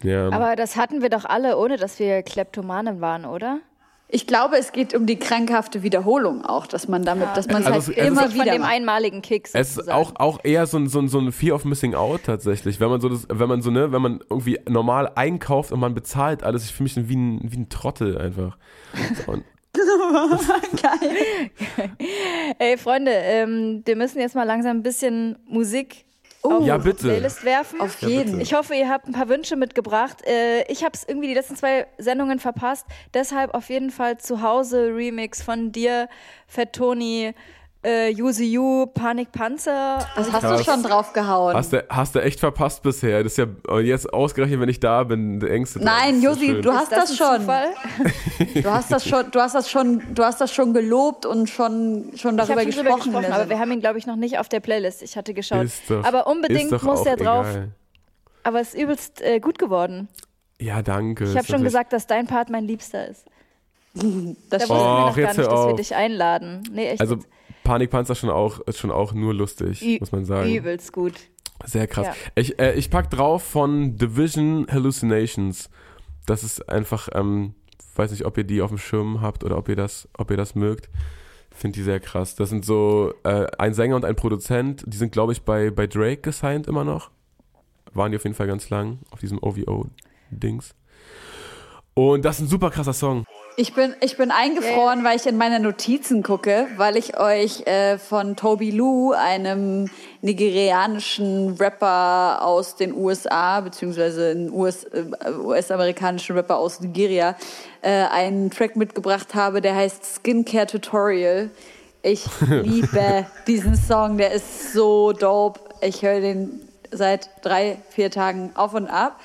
Ja. Aber das hatten wir doch alle, ohne dass wir Kleptomanen waren, oder? Ich glaube, es geht um die krankhafte Wiederholung auch, dass man damit, ja. dass man es also halt es immer ist wieder von dem einmaligen Kick. Es ist auch, auch eher so ein, so, ein, so ein Fear of Missing Out tatsächlich. Wenn man so, das, wenn man so, ne, wenn man irgendwie normal einkauft und man bezahlt alles, ich fühle mich wie ein, wie ein Trottel einfach. So, Geil. Ey, Freunde, ähm, wir müssen jetzt mal langsam ein bisschen Musik oh, ja, bitte. Playlist werfen. Auf jeden. Ja, ich hoffe, ihr habt ein paar Wünsche mitgebracht. Äh, ich habe es irgendwie die letzten zwei Sendungen verpasst. Deshalb auf jeden Fall zu Hause Remix von dir, Fett Toni äh, Yuzu Yu, Panikpanzer. Das hast Krass. du schon draufgehauen. Hast du, hast du echt verpasst bisher. Das ist ja jetzt ausgerechnet, wenn ich da bin, der engste. Nein, Josi, so du hast das, das schon. du hast das schon, du hast das schon, du hast das schon gelobt und schon, schon darüber schon gesprochen. gesprochen aber wir haben ihn, glaube ich, noch nicht auf der Playlist. Ich hatte geschaut. Doch, aber unbedingt muss er drauf. Egal. Aber es ist übelst äh, gut geworden. Ja, danke. Ich habe schon gesagt, dass dein Part mein Liebster ist. Das da wussten wir noch gar nicht, dass wir dich einladen. Nee, echt. Also, Panikpanzer schon auch, ist schon auch nur lustig, Ü muss man sagen. Übelst gut. Sehr krass. Ja. Ich, äh, ich pack drauf von Division Hallucinations. Das ist einfach, ähm, weiß nicht, ob ihr die auf dem Schirm habt oder ob ihr das, ob ihr das mögt. Finde die sehr krass. Das sind so äh, ein Sänger und ein Produzent. Die sind, glaube ich, bei, bei Drake gesigned immer noch. Waren die auf jeden Fall ganz lang auf diesem OVO-Dings. Und das ist ein super krasser Song. Ich bin, ich bin eingefroren, weil ich in meine Notizen gucke, weil ich euch äh, von Toby Lou, einem nigerianischen Rapper aus den USA, beziehungsweise einen US, äh, US-amerikanischen Rapper aus Nigeria, äh, einen Track mitgebracht habe, der heißt Skincare Tutorial. Ich liebe diesen Song, der ist so dope. Ich höre den seit drei, vier Tagen auf und ab.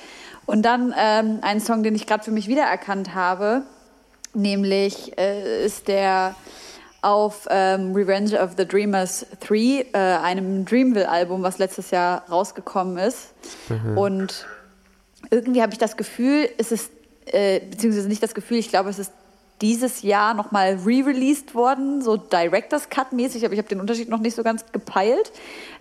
Und dann ähm, einen Song, den ich gerade für mich wiedererkannt habe Nämlich äh, ist der auf ähm, Revenge of the Dreamers 3, äh, einem Dreamville-Album, was letztes Jahr rausgekommen ist. Mhm. Und irgendwie habe ich das Gefühl, es ist, äh, beziehungsweise nicht das Gefühl, ich glaube, es ist dieses Jahr nochmal re-released worden, so Director's Cut-mäßig, aber ich habe den Unterschied noch nicht so ganz gepeilt.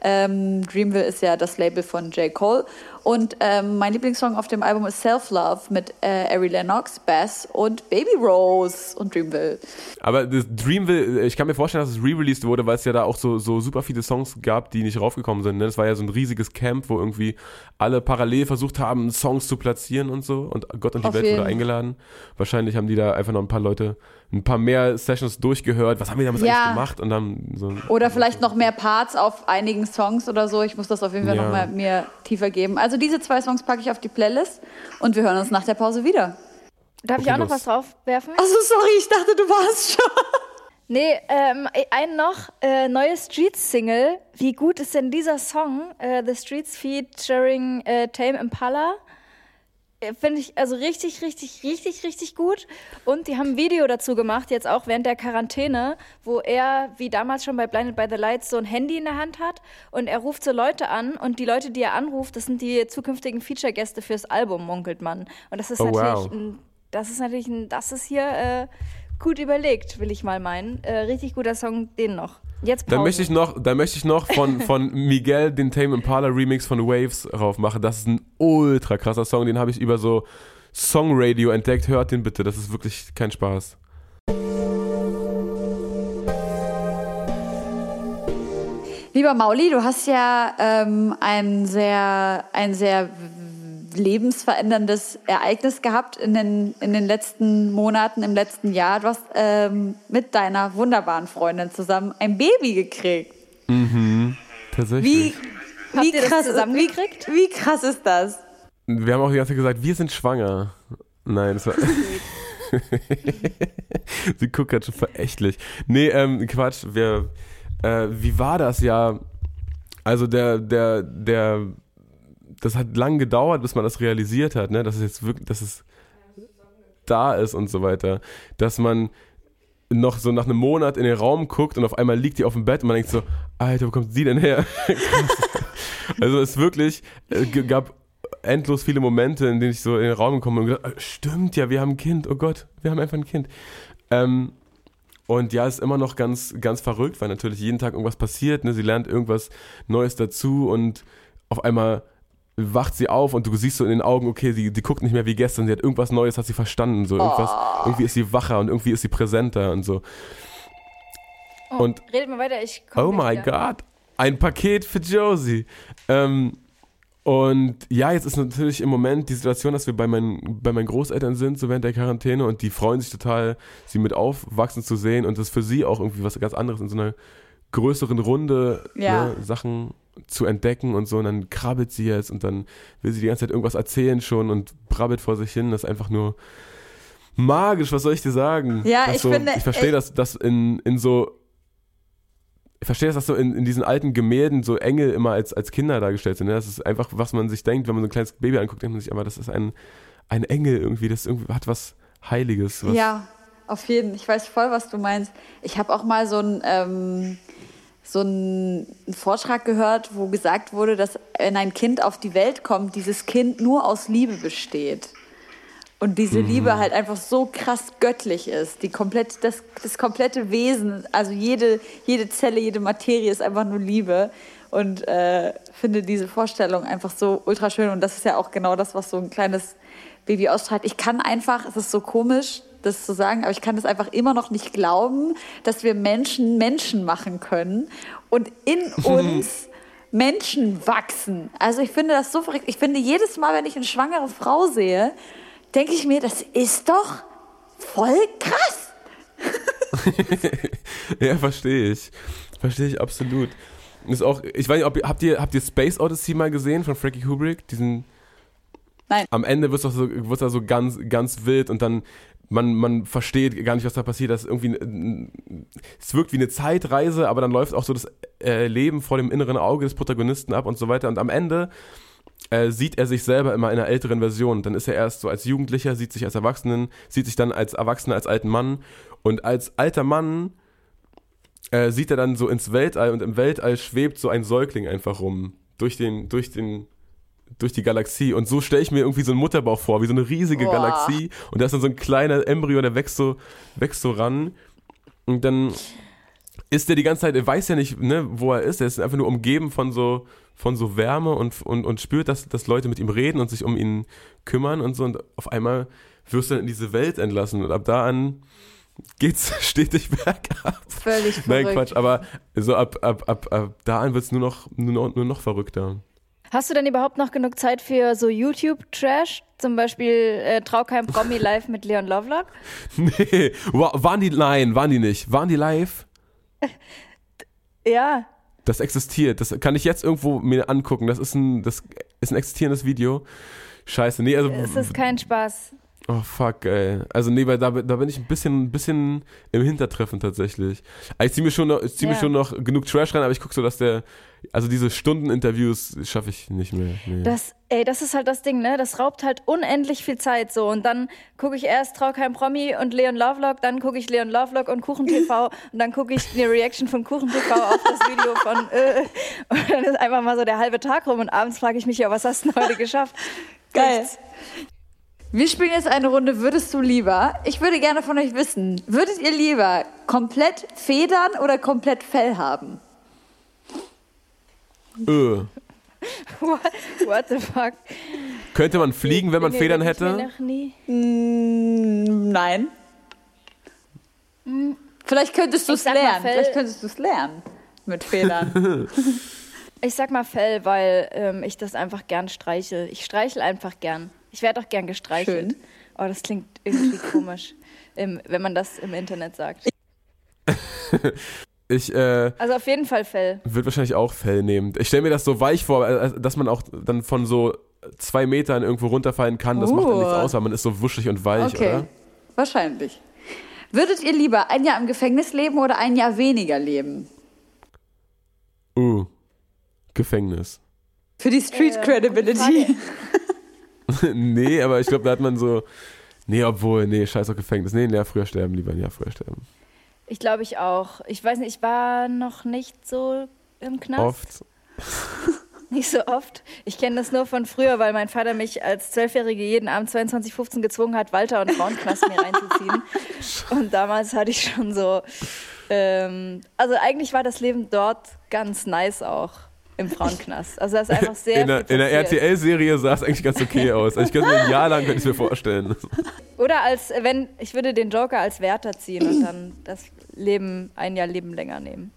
Ähm, Dreamville ist ja das Label von J. Cole. Und ähm, mein Lieblingssong auf dem Album ist Self Love mit äh, Ari Lennox, Bass und Baby Rose und Dreamville. Aber das Dreamville, ich kann mir vorstellen, dass es re-released wurde, weil es ja da auch so, so super viele Songs gab, die nicht raufgekommen sind. Ne? Das war ja so ein riesiges Camp, wo irgendwie alle parallel versucht haben, Songs zu platzieren und so. Und Gott und die auf Welt wurde eingeladen. Wahrscheinlich haben die da einfach noch ein paar Leute ein paar mehr Sessions durchgehört. Was haben wir damals ja. eigentlich gemacht? Und dann so oder vielleicht noch mehr Parts auf einigen Songs oder so. Ich muss das auf jeden Fall ja. noch mal mir tiefer geben. Also diese zwei Songs packe ich auf die Playlist und wir hören uns nach der Pause wieder. Darf okay, ich auch los. noch was draufwerfen? Also sorry, ich dachte, du warst schon. Nee, ähm, einen noch, äh, neue Streets-Single. Wie gut ist denn dieser Song? Äh, The Streets featuring äh, Tame Impala. Finde ich also richtig, richtig, richtig, richtig gut. Und die haben ein Video dazu gemacht, jetzt auch während der Quarantäne, wo er, wie damals schon bei Blinded by the Lights, so ein Handy in der Hand hat und er ruft so Leute an und die Leute, die er anruft, das sind die zukünftigen Feature-Gäste fürs Album, munkelt man. Und das ist oh, natürlich, wow. ein, das ist natürlich, ein, das ist hier äh, gut überlegt, will ich mal meinen. Äh, richtig guter Song, den noch. Jetzt Pause. Dann möchte ich noch, dann möchte ich noch von, von Miguel den Tame Impala Remix von Waves raufmachen. Das ist ein ultra krasser Song, den habe ich über so Songradio entdeckt. Hört den bitte, das ist wirklich kein Spaß. Lieber Mauli, du hast ja ähm, ein sehr, ein sehr lebensveränderndes Ereignis gehabt in den, in den letzten Monaten, im letzten Jahr. Du hast ähm, mit deiner wunderbaren Freundin zusammen ein Baby gekriegt. Mhm, tatsächlich. Wie, Habt wie, krass, wie, wie krass ist das? Wir haben auch die ganze Zeit gesagt, wir sind schwanger. Nein, das war. Sie guckt gerade schon verächtlich. Nee, ähm, Quatsch, wir, äh, wie war das ja? Also der, der, der, das hat lang gedauert, bis man das realisiert hat, ne, dass es jetzt wirklich, dass es da ist und so weiter. Dass man noch so nach einem Monat in den Raum guckt und auf einmal liegt die auf dem Bett und man denkt so, Alter, wo kommt sie denn her? also es wirklich äh, gab endlos viele Momente, in denen ich so in den Raum gekommen bin und gedacht, äh, stimmt ja, wir haben ein Kind, oh Gott, wir haben einfach ein Kind. Ähm, und ja, ist immer noch ganz, ganz verrückt, weil natürlich jeden Tag irgendwas passiert. Ne? Sie lernt irgendwas Neues dazu und auf einmal wacht sie auf und du siehst so in den Augen, okay, sie, die guckt nicht mehr wie gestern, sie hat irgendwas Neues, hat sie verstanden. So irgendwas, irgendwie ist sie wacher und irgendwie ist sie präsenter und so. Oh, Und- redet mal weiter, ich komme Oh my God, ein Paket für Josie. Ähm, und ja, jetzt ist natürlich im Moment die Situation, dass wir bei meinen, bei meinen Großeltern sind, so während der Quarantäne, und die freuen sich total, sie mit aufwachsen zu sehen und das ist für sie auch irgendwie was ganz anderes in so einer größeren Runde Ja. ne, Sachen zu entdecken und so. Und dann krabbelt sie jetzt und dann will sie die ganze Zeit irgendwas erzählen schon und brabbelt vor sich hin. Das ist einfach nur magisch, was soll ich dir sagen? Ja, Das ich so, finde, Ich verstehe, dass das in, in so ich verstehe, dass das so in, in diesen alten Gemälden so Engel immer als, als Kinder dargestellt sind. Ne? Das ist einfach, was man sich denkt, wenn man so ein kleines Baby anguckt, denkt man sich, aber das ist ein, ein Engel irgendwie, das irgendwie hat was Heiliges. Was, Ja, auf jeden Fall. Ich weiß voll, was du meinst. Ich habe auch mal so einen ähm, so einen Vortrag gehört, wo gesagt wurde, dass wenn ein Kind auf die Welt kommt, dieses Kind nur aus Liebe besteht. Und diese Liebe halt einfach so krass göttlich ist. Die komplett, das, das komplette Wesen, also jede, jede Zelle, jede Materie ist einfach nur Liebe. Und äh, finde diese Vorstellung einfach so ultra schön. Und das ist ja auch genau das, was so ein kleines Baby ausstrahlt. Ich kann einfach, es ist so komisch, das zu sagen, aber ich kann das einfach immer noch nicht glauben, dass wir Menschen Menschen machen können und in uns Menschen wachsen. Also ich finde das so verrückt. Ich finde jedes Mal, wenn ich eine schwangere Frau sehe, denke ich mir, das ist doch voll krass. Ja, verstehe ich. Verstehe ich absolut. Ist auch, ich weiß nicht, ob ihr, habt ihr, habt ihr Space Odyssey mal gesehen von Frankie Kubrick? Diesen. Nein. Am Ende wird es so, wird's so ganz, ganz wild und dann, man, man versteht gar nicht, was da passiert. Das irgendwie, es wirkt wie eine Zeitreise, aber dann läuft auch so das äh, Leben vor dem inneren Auge des Protagonisten ab und so weiter. Und am Ende äh, sieht er sich selber immer in einer älteren Version. Dann ist er erst so als Jugendlicher, sieht sich als Erwachsenen, sieht sich dann als Erwachsener, als alten Mann. Und als alter Mann äh, sieht er dann so ins Weltall und im Weltall schwebt so ein Säugling einfach rum. Durch den, durch den, durch die Galaxie. Und so stelle ich mir irgendwie so einen Mutterbauch vor, wie so eine riesige Boah. Galaxie. Und da ist dann so ein kleiner Embryo, der wächst so, wächst so ran. Und dann ist der die ganze Zeit, er weiß ja nicht, ne, wo er ist. Er ist einfach nur umgeben von so, von so Wärme und, und, und spürt, dass, dass Leute mit ihm reden und sich um ihn kümmern und so. Und auf einmal wirst du dann in diese Welt entlassen. Und ab da an geht's stetig bergab. Völlig Nein, verrückt. Quatsch, aber so ab, ab, ab, ab da an wird's nur noch, nur, noch, nur noch verrückter. Hast du denn überhaupt noch genug Zeit für so YouTube-Trash? Zum Beispiel äh, Traukeim Promi live mit Leon Lovelock? Nee, wa- waren die, nein, waren die nicht. Waren die live? Ja. Das existiert. Das kann ich jetzt irgendwo mir angucken. Das ist ein, das ist ein existierendes Video. Scheiße, nee, also. Es ist kein Spaß. Oh fuck, ey. Also nee, weil da, da bin ich ein bisschen, ein bisschen im Hintertreffen tatsächlich. Also ich ziehe mir schon noch, ich zieh mir Ja. schon noch genug Trash rein, aber ich gucke so, dass der, also diese Stunden-Interviews schaffe ich nicht mehr. Nee. Das, ey, das ist halt das Ding, ne? Das raubt halt unendlich viel Zeit so. Und dann gucke ich erst Traukeim Promi und Leon Lovelock, dann gucke ich Leon Lovelock und Kuchen TV und dann gucke ich die Reaction von Kuchen TV auf das Video von äh, und dann ist einfach mal so der halbe Tag rum und abends frage ich mich ja, was hast du denn heute geschafft? Geil. Wir spielen jetzt eine Runde Würdest du lieber? Ich würde gerne von euch wissen, würdet ihr lieber komplett Federn oder komplett Fell haben? Äh. What, what the fuck? Könnte man fliegen, wenn man Federn hätte? noch nie- Mm, Nein. Vielleicht könntest du es mal lernen. Fell. Vielleicht könntest du es lernen mit Federn. Ich sag mal Fell, weil ähm, ich das einfach gern streichel. Ich streichel einfach gern. Ich werde auch gern gestreichelt. Schön. Oh, das klingt irgendwie komisch, im, wenn man das im Internet sagt. Ich äh, Also auf jeden Fall Fell. würde wahrscheinlich auch Fell nehmen. Ich stelle mir das so weich vor, äh, dass man auch dann von so zwei Metern irgendwo runterfallen kann. Das macht dann Uh. nichts aus, weil man ist so wuschig und weich, Okay. oder? Wahrscheinlich. Würdet ihr lieber ein Jahr im Gefängnis leben oder ein Jahr weniger leben? Uh, Gefängnis. Für die Street Äh, Credibility. nee, aber ich glaube, da hat man so. Nee, obwohl, nee, scheiß auf Gefängnis. Nee, ein Jahr früher sterben, lieber ein Jahr früher sterben. Ich glaube ich auch. Ich weiß nicht, ich war noch nicht so im Knast. Oft. Nicht so oft. Ich kenne das nur von früher, weil mein Vater mich als Zwölfjährige jeden Abend 22.15 gezwungen hat, Walter und Frauenknast mir reinzuziehen. Und damals hatte ich schon so. Ähm, also eigentlich war das Leben dort ganz nice auch im Frauenknast. Also das ist einfach sehr. In der, in der. RTL-Serie sah es eigentlich ganz okay aus. Also ich könnte mir ein Jahr lang könnte ich mir vorstellen. Oder als wenn ich würde den Joker als Wärter ziehen und dann das Leben ein Jahr Leben länger nehmen.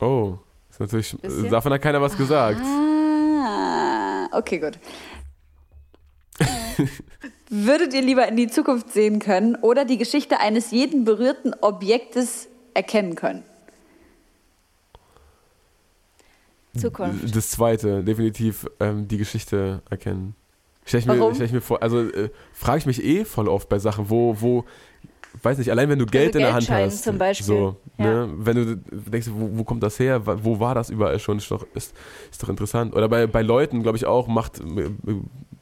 Oh, ist natürlich. Bisschen. Davon hat keiner was gesagt. Ah, okay, gut. Würdet ihr lieber in die Zukunft sehen können oder die Geschichte eines jeden berührten Objektes erkennen können? Zukunft. Das zweite, definitiv ähm, die Geschichte erkennen. Stell ich, mir, stell ich mir vor, also äh, frage ich mich eh voll oft bei Sachen, wo, wo, weiß nicht, allein wenn du Geld in der Hand hast. zum Beispiel. So, Ja. ne? Wenn du denkst, wo, wo kommt das her? Wo war das überall schon? Ist doch, ist, ist doch interessant. Oder bei, bei Leuten, glaube ich auch, macht, äh,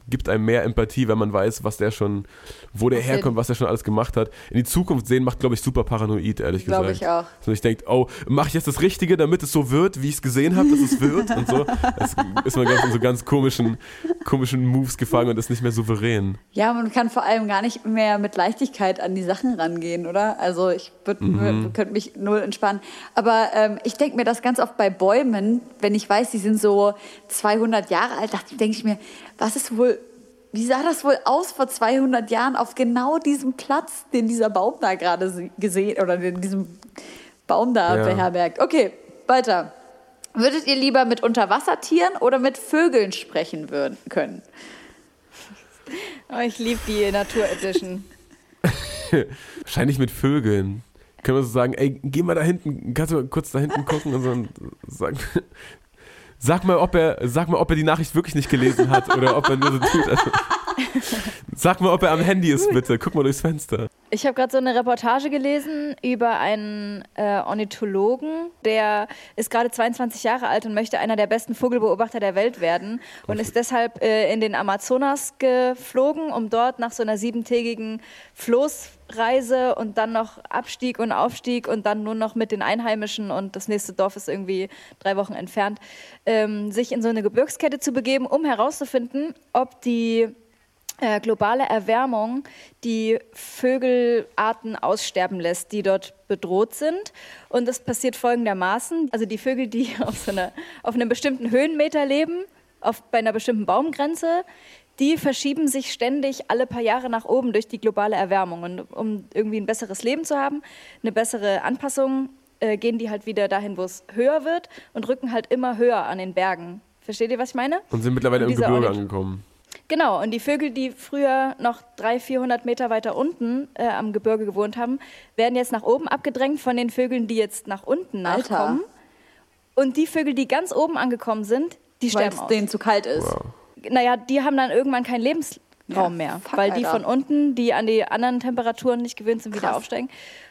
gibt einem mehr Empathie, wenn man weiß, was der schon, wo der jeden- herkommt, was der schon alles gemacht hat. In die Zukunft sehen macht, glaube ich, super paranoid, ehrlich gesagt. Glaube ich auch. So, ich denke, oh, mache ich jetzt das Richtige, damit es so wird, wie ich es gesehen habe, dass es wird und so. Das ist man ganz in so ganz komischen, komischen Moves gefangen und ist nicht mehr souverän. Ja, man kann vor allem gar nicht mehr mit Leichtigkeit an die Sachen rangehen, oder? Also ich Mhm. könnte mich null entspannen. Aber ähm, ich denke mir das ganz oft bei Bäumen, wenn ich weiß, die sind so 200 Jahre alt, denke ich mir, was ist wohl, wie sah das wohl aus vor 200 Jahren auf genau diesem Platz, den dieser Baum da gerade se- gesehen oder den diesem Baum da Ja. beherbergt? Okay, weiter. Würdet ihr lieber mit Unterwassertieren oder mit Vögeln sprechen würden, können? Oh, ich liebe die Natur Edition. Wahrscheinlich mit Vögeln. Können wir so sagen, ey, geh mal da hinten, kannst du mal kurz da hinten gucken und so und sagen. Sag mal, ob er, sag mal, ob er die Nachricht wirklich nicht gelesen hat oder ob er nur so tut. Sag mal, ob er am Handy ist, bitte. Guck mal durchs Fenster. Ich habe gerade so eine Reportage gelesen über einen äh, Ornithologen, der ist gerade 22 Jahre alt und möchte einer der besten Vogelbeobachter der Welt werden und ist deshalb äh, in den Amazonas geflogen, um dort nach so einer siebentägigen Floßreise und dann noch Abstieg und Aufstieg und dann nur noch mit den Einheimischen und das nächste Dorf ist irgendwie drei Wochen entfernt, ähm, sich in so eine Gebirgskette zu begeben, um herauszufinden, ob die äh, globale Erwärmung die Vögelarten aussterben lässt, die dort bedroht sind. Und das passiert folgendermaßen. Also die Vögel, die auf, so einer, auf einem bestimmten Höhenmeter leben, auf, bei einer bestimmten Baumgrenze, die verschieben sich ständig alle paar Jahre nach oben durch die globale Erwärmung. Und um irgendwie ein besseres Leben zu haben, eine bessere Anpassung, äh, gehen die halt wieder dahin, wo es höher wird und rücken halt immer höher an den Bergen. Versteht ihr, was ich meine? Und sind mittlerweile Und im Gebirge angekommen. Genau, und die Vögel, die früher noch 300, 400 Meter weiter unten äh, am Gebirge gewohnt haben, werden jetzt nach oben abgedrängt von den Vögeln, die jetzt nach unten Alter. nachkommen. Und die Vögel, die ganz oben angekommen sind, die Weil sterben es aus. denen zu kalt ist. Naja, die haben dann irgendwann keinen Lebensraum Ja, mehr, fuck, weil die Alter. von unten, die an die anderen Temperaturen nicht gewöhnt sind, wieder Krass. aufsteigen.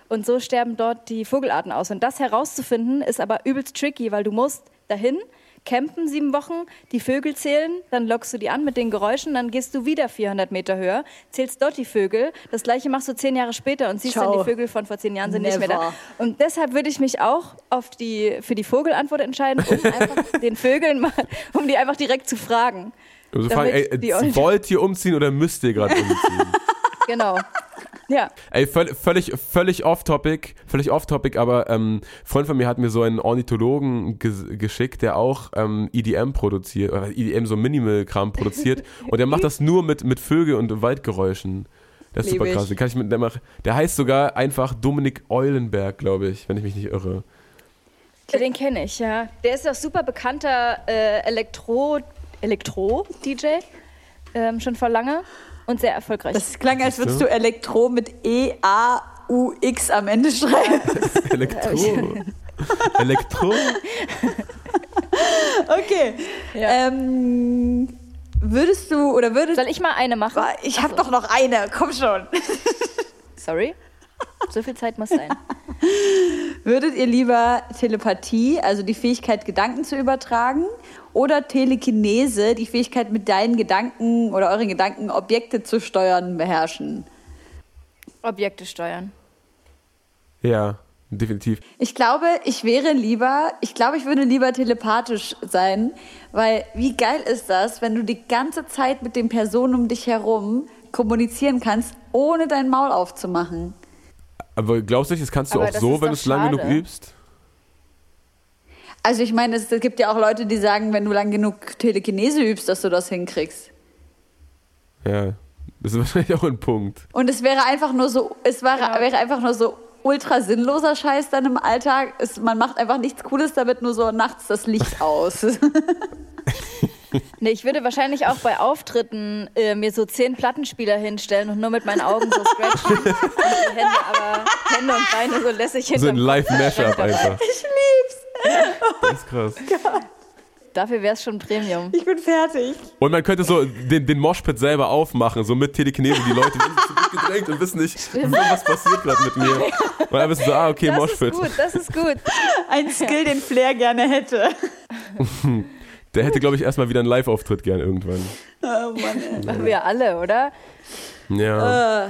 Und so sterben dort die Vogelarten aus. Und das herauszufinden, ist aber übelst tricky, weil du musst dahin campen sieben Wochen, die Vögel zählen, dann lockst du die an mit den Geräuschen, dann gehst du wieder 400 Meter höher, zählst dort die Vögel. Das gleiche machst du zehn Jahre später und siehst dann, Ciao. die Vögel von vor zehn Jahren sind nicht mehr da. Never. Und deshalb würde ich mich auch auf die, für die Vogelantwort entscheiden, um einfach den Vögeln mal, um die einfach direkt zu fragen. Also fragen, ey, wollt ihr umziehen oder müsst ihr gerade umziehen? Genau. Ja. Ey, völ völlig, völlig off-topic, völlig off-topic, aber ähm, ein Freund von mir hat mir so einen Ornithologen ges geschickt, der auch ähm, EDM produziert, oder EDM so Minimal-Kram produziert und der macht das nur mit, mit Vögel und Waldgeräuschen. Das ist Lieb super krass. Den kann ich mit, der, mach, der heißt sogar einfach Dominik Eulenberg, glaube ich, wenn ich mich nicht irre. Den kenne ich, ja. Der ist auch super bekannter äh, Elektro- Elektro-DJ, ähm, schon vor lange und sehr erfolgreich. Das klang, als würdest du? Elektro mit E-A-U-X am Ende schreiben. Elektro. Elektro? Okay. Ja. Ähm, würdest du oder würdest Soll ich mal eine machen? Ich habe doch noch eine, komm schon. Sorry. So viel Zeit muss sein. Würdet ihr lieber Telepathie, also die Fähigkeit, Gedanken zu übertragen, oder Telekinese, die Fähigkeit, mit deinen Gedanken oder euren Gedanken Objekte zu steuern, beherrschen? Objekte steuern. Ja, definitiv. Ich glaube, ich wäre lieber, ich glaube, ich würde lieber telepathisch sein, weil wie geil ist das, wenn du die ganze Zeit mit den Personen um dich herum kommunizieren kannst, ohne dein Maul aufzumachen. Aber glaubst du nicht, das kannst du Aber auch so, wenn du es lang genug übst? Also ich meine, es gibt ja auch Leute, die sagen, wenn du lang genug Telekinese übst, dass du das hinkriegst. Ja, das ist wahrscheinlich auch ein Punkt. Und es wäre einfach nur so, es wäre, Genau. wäre einfach nur so ultra sinnloser Scheiß dann im Alltag. Es, man macht einfach nichts Cooles damit, nur so nachts das Licht aus. Nee, ich würde wahrscheinlich auch bei Auftritten äh, mir so zehn Plattenspieler hinstellen und nur mit meinen Augen so scratchen. und die Hände, aber Hände und Beine so lässig So hinterm ein Live-Mashup einfach. ich lieb's. Das ist krass. Dafür wäre es schon Premium. Ich bin fertig. Und man könnte so den, den Moshpit selber aufmachen, so mit Telekinese. Die Leute sind zurückgedrängt und wissen nicht, was passiert gerade mit mir. Und dann wissen so, ah, okay, Das ist Moshpit. gut, das ist gut. Ein Skill, den Flair gerne hätte. Der hätte, glaube ich, erstmal wieder einen Live-Auftritt gern irgendwann. Machen wir alle, oder? Ja.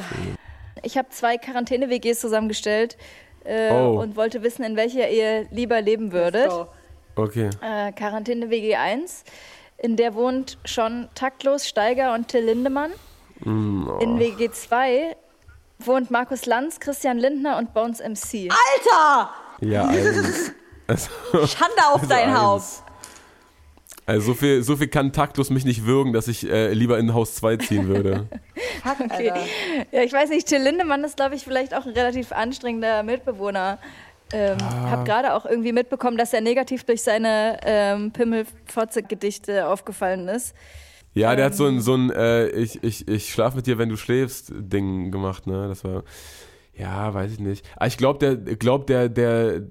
Ich habe zwei Quarantäne-WGs zusammengestellt äh, Oh. und wollte wissen, in welcher ihr lieber leben würdet. So. Okay. Äh, Quarantäne-WG 1, in der wohnt schon Taktlos, Steiger und Till Lindemann. Mm, oh. In WG 2 wohnt Markus Lanz, Christian Lindner und Bones MC. Alter! Ja. Also, Schande auf also dein eins. Haupt. Also so viel, so viel kann taktlos mich nicht würgen, dass ich äh, lieber in Haus 2 ziehen würde. Fuck, Okay. Alter. Ja, ich weiß nicht, Till Lindemann ist, glaube ich, vielleicht auch ein relativ anstrengender Mitbewohner. Ähm, Ah. Hab gerade auch irgendwie mitbekommen, dass er negativ durch seine ähm, Pimmelfotze-Gedichte aufgefallen ist. Ja, der hat so ein, so ein äh, ich, ich, ich schlaf mit dir, wenn du schläfst, Ding gemacht, ne? Das war, ja, weiß ich nicht. Aber ich glaube, der, glaub, der, der,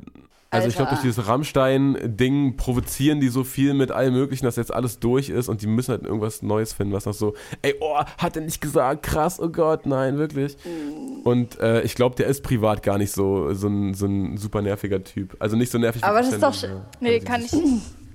also ich glaube, durch dieses Rammstein-Ding provozieren die so viel mit allem Möglichen, dass jetzt alles durch ist und die müssen halt irgendwas Neues finden, was noch so, ey, oh, hat er nicht gesagt, krass, oh Gott, nein, wirklich. Und äh, ich glaube, der ist privat gar nicht so, so, ein, so ein super nerviger Typ. Also nicht so nervig wie Aber das ist doch. Nee, kann ich,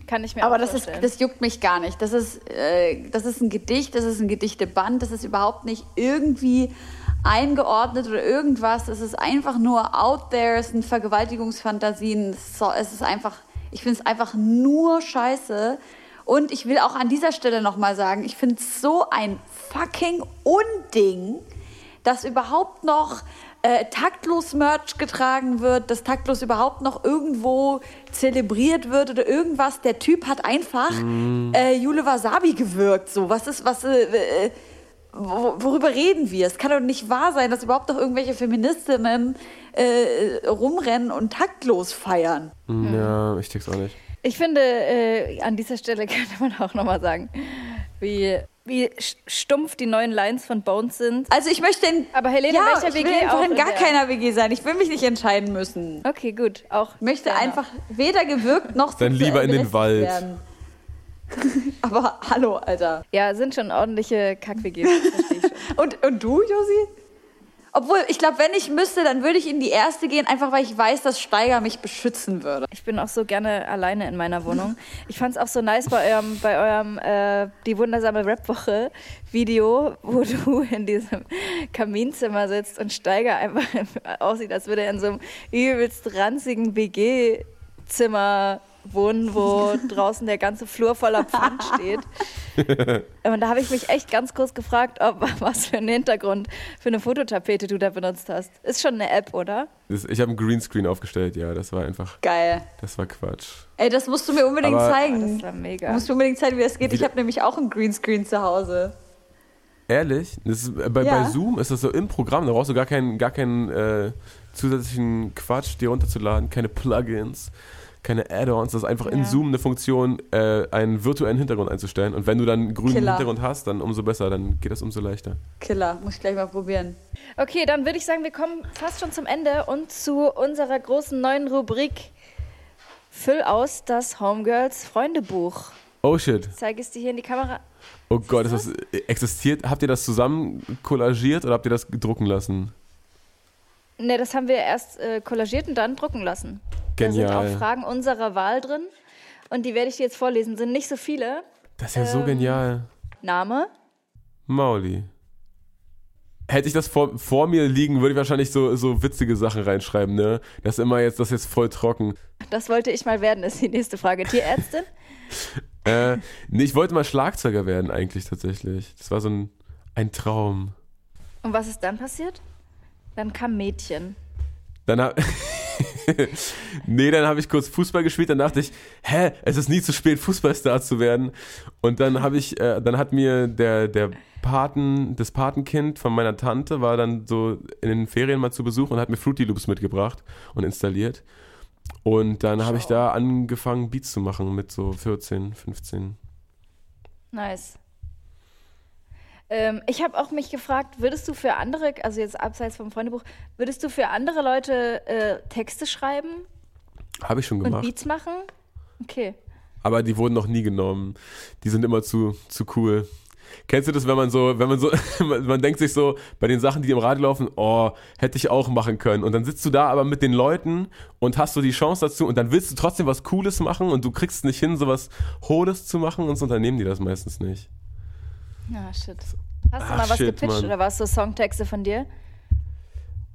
kann ich mir Aber das, ist, das juckt mich gar nicht. Das ist, äh, das ist ein Gedicht, das ist ein Gedichteband, das ist überhaupt nicht irgendwie eingeordnet oder irgendwas. Es ist einfach nur out there, es sind Vergewaltigungsfantasien. Es ist so- Es ist einfach, ich finde es einfach nur scheiße. Und ich will auch an dieser Stelle nochmal sagen, ich finde es so ein fucking Unding, dass überhaupt noch äh, taktlos Merch getragen wird, dass taktlos überhaupt noch irgendwo zelebriert wird oder irgendwas. Der Typ hat einfach äh, Jule Wasabi gewirkt. So, was ist, was, äh, wo- worüber reden wir? Es kann doch nicht wahr sein, dass überhaupt noch irgendwelche Feministinnen äh, rumrennen und taktlos feiern. Ja, ich check's auch nicht. Ich finde, äh, an dieser Stelle könnte man auch nochmal sagen, wie, wie stumpf die neuen Lines von Bones sind. Also ich möchte in, Aber Helene, ja, welcher ich will WG einfach auch in gar der- keiner WG sein. Ich will mich nicht entscheiden müssen. Okay, gut. Auch Ich möchte fair einfach weder gewirkt noch Dann lieber in den Wald. Werden. Aber hallo, Alter. Ja, sind schon ordentliche Kack-WGs. Und, und du, Josi? Obwohl, ich glaube, wenn ich müsste, dann würde ich in die erste gehen, einfach weil ich weiß, dass Steiger mich beschützen würde. Ich bin auch so gerne alleine in meiner Wohnung. Ich fand es auch so nice bei eurem, bei eurem äh, Die wundersame Rap-Woche Video, wo du in diesem Kaminzimmer sitzt und Steiger einfach aussieht, als würde er in so einem übelst ranzigen WG-Zimmer wohnen, wo draußen der ganze Flur voller Pfand steht. Und da habe ich mich echt ganz kurz gefragt, ob, was für einen Hintergrund für eine Fototapete du da benutzt hast. Ist schon eine App, oder? Das, ich habe einen Greenscreen aufgestellt, ja, das war einfach, Geil. das war Quatsch. Ey, das musst du mir unbedingt Aber- zeigen. Das war Du mega. musst mir unbedingt zeigen, wie das geht. Ich habe nämlich auch einen Greenscreen zu Hause. Ehrlich? Das ist, äh, bei, Ja. bei Zoom ist das so im Programm, da brauchst du gar keinen, gar keinen äh, zusätzlichen Quatsch, dir runterzuladen, keine Plugins, keine Add-ons. Das ist einfach in Ja. Zoom eine Funktion, äh, einen virtuellen Hintergrund einzustellen. Und wenn du dann einen grünen Killer. Hintergrund hast, dann umso besser, dann geht das umso leichter. Killer, muss ich gleich mal probieren. Okay, dann würde ich sagen, wir kommen fast schon zum Ende und zu unserer großen neuen Rubrik Füll aus das Homegirls Freundebuch. Oh shit. Zeige es dir hier in die Kamera. Oh Gott, ist das, äh, existiert, habt ihr das zusammen kollagiert oder habt ihr das drucken lassen? Ne, das haben wir erst äh, kollagiert und dann drucken lassen. Da sind Genial. auch Fragen unserer Wahl drin. Und die werde ich dir jetzt vorlesen. Sind nicht so viele. Das ist ja so Ähm, genial. Name? Mauli. Hätte ich das vor, vor mir liegen, würde ich wahrscheinlich so, so witzige Sachen reinschreiben, ne? Das ist immer jetzt, das ist jetzt voll trocken. Das wollte ich mal werden, ist die nächste Frage. Tierärztin? Äh, nee, ich wollte mal Schlagzeuger werden eigentlich tatsächlich. Das war so ein, ein Traum. Und was ist dann passiert? Dann kam Mädchen. Dann hab, nee, dann habe ich kurz Fußball gespielt, dann dachte ich, hä, es ist nie zu spät, Fußballstar zu werden. Und dann habe ich, äh, dann hat mir der, der Paten, das Patenkind von meiner Tante war dann so in den Ferien mal zu Besuch und hat mir Fruity Loops mitgebracht und installiert. Und dann habe ich da angefangen, Beats zu machen mit so 14, 15. Nice. Ähm, ich habe auch mich gefragt, würdest du für andere, also jetzt abseits vom Freundebuch, würdest du für andere Leute äh, Texte schreiben Habe ich schon und gemacht. Beats machen? Okay. aber die wurden noch nie genommen. Die sind immer zu, zu cool. Kennst du das, wenn man so, wenn man so, man denkt sich so, bei den Sachen, die im Radio laufen, oh, hätte ich auch machen können. Und dann sitzt du da aber mit den Leuten und hast so die Chance dazu und dann willst du trotzdem was Cooles machen und du kriegst es nicht hin, sowas Hohles zu machen und so unternehmen die das meistens nicht. Ja, shit. Hast du Ach, mal was shit, gepitcht Mann. oder was so Songtexte von dir?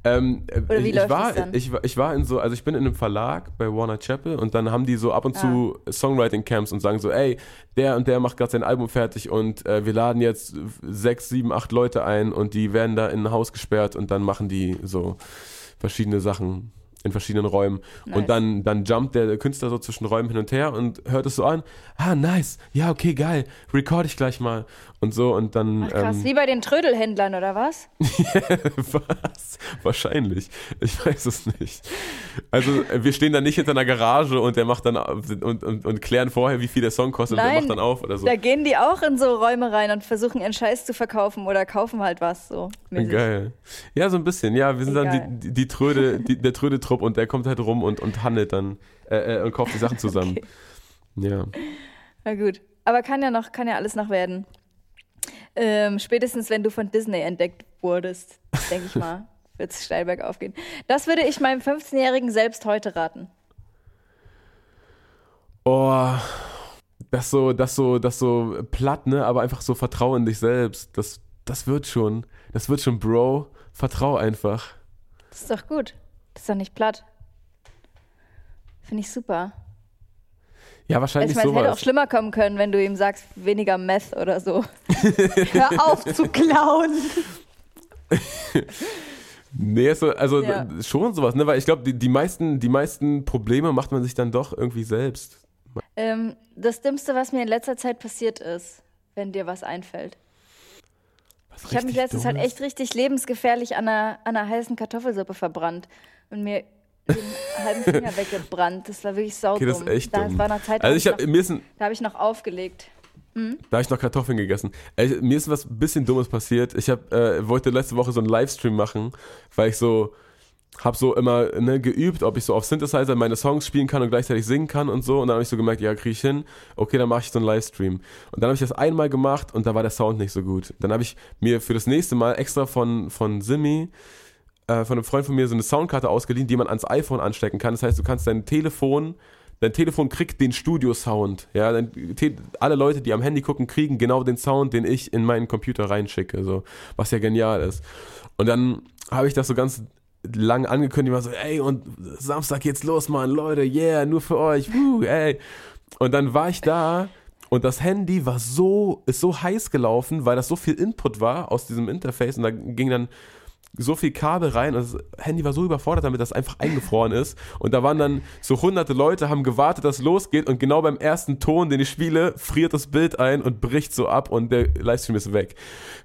Ähm, äh, Oder wie ich, läuft ich, war, das dann? ich, ich war in so, also ich bin in einem Verlag bei Warner Chappell und dann haben die so ab und zu Ah. Songwriting-Camps und sagen so, ey, der und der macht gerade sein Album fertig und äh, wir laden jetzt sechs, sieben, acht Leute ein und die werden da in ein Haus gesperrt und dann machen die so verschiedene Sachen in verschiedenen Räumen. Nice. Und dann, dann jumpt der Künstler so zwischen Räumen hin und her und hört es so an. Ah, nice. Ja, okay, geil. Record ich gleich mal. Und so und dann. Ach, krass, ähm, wie bei den Trödelhändlern oder was? Was? Wahrscheinlich. Ich weiß es nicht. Also äh, wir stehen da nicht hinter einer Garage und der macht dann und, und, und klären vorher, wie viel der Song kostet und der Nein, macht dann auf oder so. Da gehen die auch in so Räume rein und versuchen ihren Scheiß zu verkaufen oder kaufen halt was so. mäßig. Geil. Ja, so ein bisschen. Ja, wir sind Egal. dann die, die, die Tröde, die, der Tröde-Trupp und der kommt halt rum und, und handelt dann äh, äh, und kauft die Sachen zusammen. Ja. Na gut. Aber kann ja noch, kann ja alles noch werden. Ähm, spätestens wenn du von Disney entdeckt wurdest, denke ich mal, wird es steil bergauf gehen. Das würde ich meinem 15-Jährigen selbst heute raten. Oh, das so, das so, das so platt, ne? Aber einfach so Vertrau in dich selbst. Das, das wird schon. Das wird schon, Bro. Vertrau einfach. Das ist doch gut. Das ist doch nicht platt. Finde ich super. Ja, Also wahrscheinlich ich meine, es hätte auch schlimmer kommen können, wenn du ihm sagst, weniger Meth oder so. Hör auf zu klauen. Nee, so, also Ja. schon sowas, ne? Weil ich glaube, die, die, meisten, die meisten Probleme macht man sich dann doch irgendwie selbst. Ähm, das Dümmste, was mir in letzter Zeit passiert ist, wenn dir was einfällt. Ich habe mich letztens halt echt richtig lebensgefährlich an einer, an einer heißen Kartoffelsuppe verbrannt und mir den halben Finger weggebrannt. Das war wirklich saudumm. Okay, das ist echt da dumm. war eine Zeit, Also da ich hab habe mir ist ein, noch, da habe ich noch aufgelegt. da habe ich noch Kartoffeln gegessen. Ey, mir ist was bisschen Dummes passiert. Ich hab, äh, wollte letzte Woche so einen Livestream machen, weil ich so habe so immer ne, geübt, ob ich so auf Synthesizer meine Songs spielen kann und gleichzeitig singen kann und so. Und dann habe ich so gemerkt, ja, kriege ich hin. Okay, dann mache ich so einen Livestream. Und dann habe ich das einmal gemacht und da war der Sound nicht so gut. Dann habe ich mir für das nächste Mal extra von, von Simi, äh, von einem Freund von mir, so eine Soundkarte ausgeliehen, die man ans iPhone anstecken kann. Das heißt, du kannst dein Telefon Dein Telefon kriegt den Studio-Sound. Ja, alle Leute, die am Handy gucken, kriegen genau den Sound, den ich in meinen Computer reinschicke. So, was ja genial ist. Und dann habe ich das so ganz lang angekündigt, war so, ey, und Samstag geht's los, Mann, Leute, yeah, nur für euch, woo, ey. Und dann war ich da und das Handy war so, ist so heiß gelaufen, weil das so viel Input war aus diesem Interface und da ging dann so viel Kabel rein und das Handy war so überfordert damit, dass es einfach eingefroren ist. Und da waren dann so hunderte Leute, haben gewartet, dass es losgeht und genau beim ersten Ton, den ich spiele, friert das Bild ein und bricht so ab und der Livestream ist weg.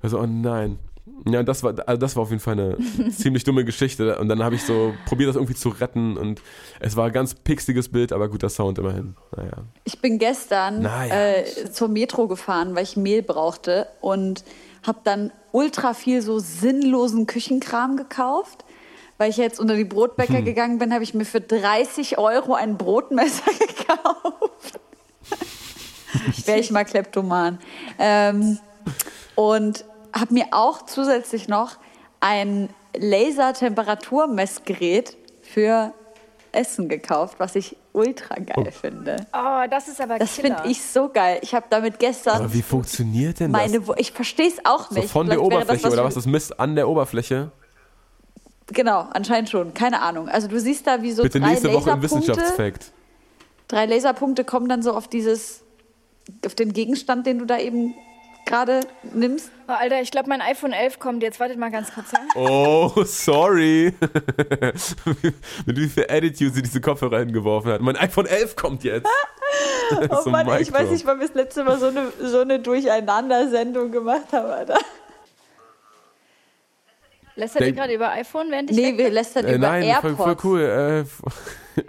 Also, oh nein. Ja, das war, also das war auf jeden Fall eine ziemlich dumme Geschichte. Und dann habe ich so probiert, das irgendwie zu retten. Und es war ein ganz pixiges Bild, aber guter Sound immerhin. Naja. Ich bin gestern Naja. äh, zur Metro gefahren, weil ich Mehl brauchte und habe dann ultra viel so sinnlosen Küchenkram gekauft. Weil ich jetzt unter die Brotbäcker gegangen bin, habe ich mir für 30 Euro ein Brotmesser gekauft. Wäre ich mal Kleptoman. Ähm, und habe mir auch zusätzlich noch ein Laser-Temperaturmessgerät für Essen gekauft, was ich ultra geil finde. Oh, das ist aber Das finde ich so geil. Ich habe damit gestern Aber wie funktioniert denn das? meine, Wo- ich verstehe es auch so nicht. von der Vielleicht wäre Oberfläche das oder was? Das misst an der Oberfläche? Genau, anscheinend schon. Keine Ahnung. Also du siehst da wie so Bitte drei nächste Woche im. Wissenschaftsfakt. Drei Laserpunkte kommen dann so auf dieses, auf den Gegenstand, den du da eben gerade nimmst. Oh, Alter, ich glaube, mein iPhone 11 kommt jetzt. Wartet mal ganz kurz. Ja? Oh, sorry. Mit wie viel Attitude sie diese Kopfhörer hingeworfen hat. Mein iPhone 11 kommt jetzt. Oh So Mann, ich weiß nicht, wann wir das letzte Mal so eine, so eine Durcheinander-Sendung gemacht haben, Alter. Lästert ihr gerade über iPhone, während ich Nee, weg wir lästern Äh, über nein, voll, AirPods. voll cool. Äh, voll-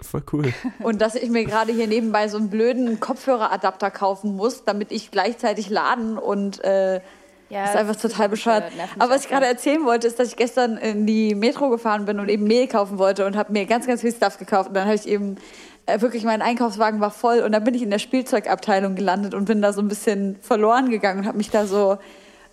voll cool. Und dass ich mir gerade hier nebenbei so einen blöden Kopfhöreradapter kaufen muss, damit ich gleichzeitig laden und äh, Ja, das ist einfach total bescheuert. Aber was ich gerade voll. erzählen wollte, ist, dass ich gestern in die Metro gefahren bin und eben Mehl kaufen wollte und habe mir ganz, ganz viel Stuff gekauft. Und dann habe ich eben äh, wirklich, mein Einkaufswagen war voll und dann bin ich in der Spielzeugabteilung gelandet und bin da so ein bisschen verloren gegangen und habe mich da so,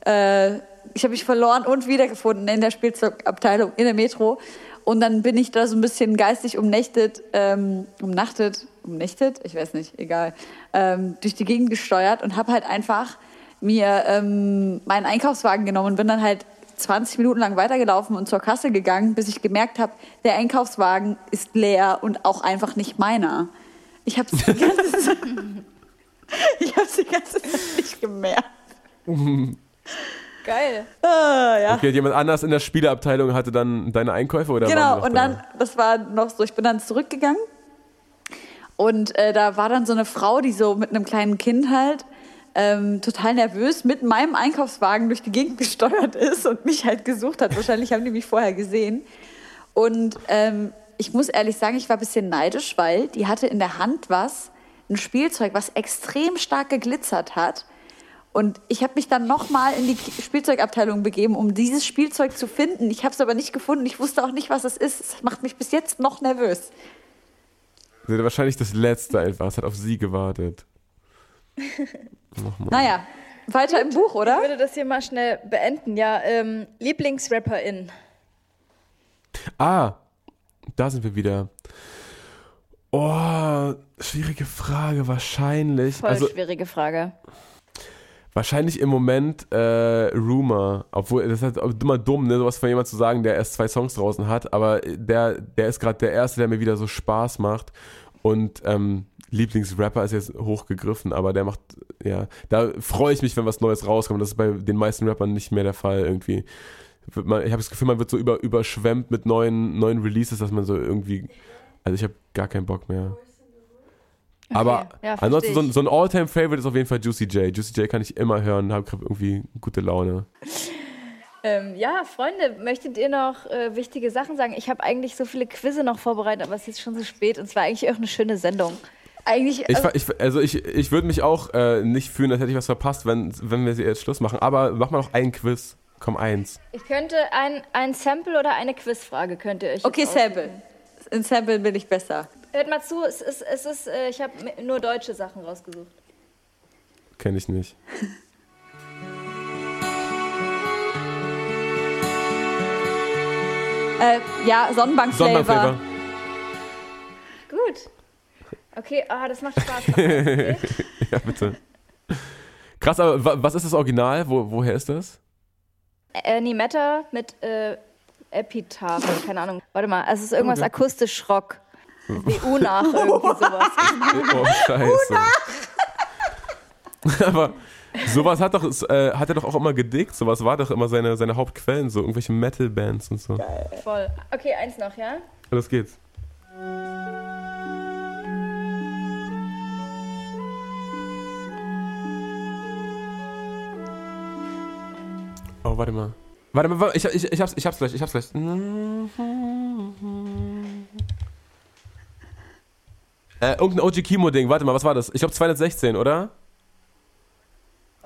äh, ich habe mich verloren und wiedergefunden in der Spielzeugabteilung in der Metro. Und dann bin ich da so ein bisschen geistig umnächtet, ähm, umnachtet, umnächtet, ich weiß nicht, egal, ähm, durch die Gegend gesteuert und habe halt einfach mir ähm, meinen Einkaufswagen genommen und bin dann halt 20 Minuten lang weitergelaufen und zur Kasse gegangen, bis ich gemerkt habe, der Einkaufswagen ist leer und auch einfach nicht meiner. Ich habe es die ganze Zeit, ich hab's die ganze Zeit nicht gemerkt. Geil. Ah, ja. Okay, jemand anders in der Spieleabteilung hatte dann deine Einkäufe oder Genau, und da? dann, das war noch so, ich bin dann zurückgegangen und äh, da war dann so eine Frau, die so mit einem kleinen Kind halt ähm, total nervös mit meinem Einkaufswagen durch die Gegend gesteuert ist und mich halt gesucht hat. Wahrscheinlich haben die mich vorher gesehen. Und ähm, ich muss ehrlich sagen, ich war ein bisschen neidisch, weil die hatte in der Hand was, ein Spielzeug, was extrem stark geglitzert hat. Und ich habe mich dann nochmal in die Spielzeugabteilung begeben, um dieses Spielzeug zu finden. Ich habe es aber nicht gefunden. Ich wusste auch nicht, was es ist. Es macht mich bis jetzt noch nervös. Sie hatte wahrscheinlich das letzte einfach. Es hat auf sie gewartet. Naja, weiter im Buch, Ich oder? würde das hier mal schnell beenden. Ja, ähm, Lieblingsrapperin. Ah, da sind wir wieder. Oh, schwierige Frage. Wahrscheinlich. Voll also schwierige Frage. Wahrscheinlich im Moment äh, Rumor. Obwohl, das ist halt immer dumm, ne, sowas von jemand zu sagen, der erst zwei Songs draußen hat. Aber der, der ist gerade der erste, der mir wieder so Spaß macht. Und ähm, Lieblingsrapper ist jetzt hochgegriffen, aber der macht, ja, da freue ich mich, wenn was Neues rauskommt. Das ist bei den meisten Rappern nicht mehr der Fall irgendwie. Ich habe das Gefühl, man wird so über, überschwemmt mit neuen, neuen Releases, dass man so irgendwie, also ich habe gar keinen Bock mehr. Aber ja, ansonsten so, ein- ich. so ein All-Time-Favorite ist auf jeden Fall Juicy J. Juicy J kann ich immer hören, habe gerade irgendwie gute Laune. Ähm, ja, Freunde, möchtet ihr noch äh, wichtige Sachen sagen? Ich habe eigentlich so viele Quizze noch vorbereitet, aber es ist jetzt schon so spät und es war eigentlich auch eine schöne Sendung. Eigentlich, Ich, also, ver- ich, also ich, ich würde mich auch äh, nicht fühlen, als hätte ich was verpasst, wenn, wenn wir sie jetzt Schluss machen. Aber mach mal noch einen Quiz. Komm, eins. Ich könnte ein, ein Sample oder eine Quizfrage könnt ihr euch. okay, Sample. In Sample bin ich besser. Hört mal zu, es ist, es ist, äh, ich habe nur deutsche Sachen rausgesucht. Kenne ich nicht. Äh, ja, Sonnenbank-Flavor. Sonnenbankflavor. Gut. Okay, ah, das macht Spaß. Okay. Ja, bitte. Krass, aber wa- was ist das Original? Wo, woher ist das? Annie Matter mit äh, Epitaph, keine Ahnung. Warte mal, also es ist irgendwas Okay. akustisch Rock. Wie Unach, irgendwie sowas. Oh, scheiße. aber sowas hat, doch, äh, hat er doch auch immer gedickt. Sowas war doch immer seine, seine Hauptquellen, so irgendwelche Metal-Bands und so. Voll. Okay, eins noch, ja? Los geht's. Oh, warte mal. Warte mal, warte, ich, ich, ich, hab's, ich hab's gleich, ich hab's gleich. Äh, irgendein OG Kimo-Ding, warte mal, was war das? Ich glaube 216, oder?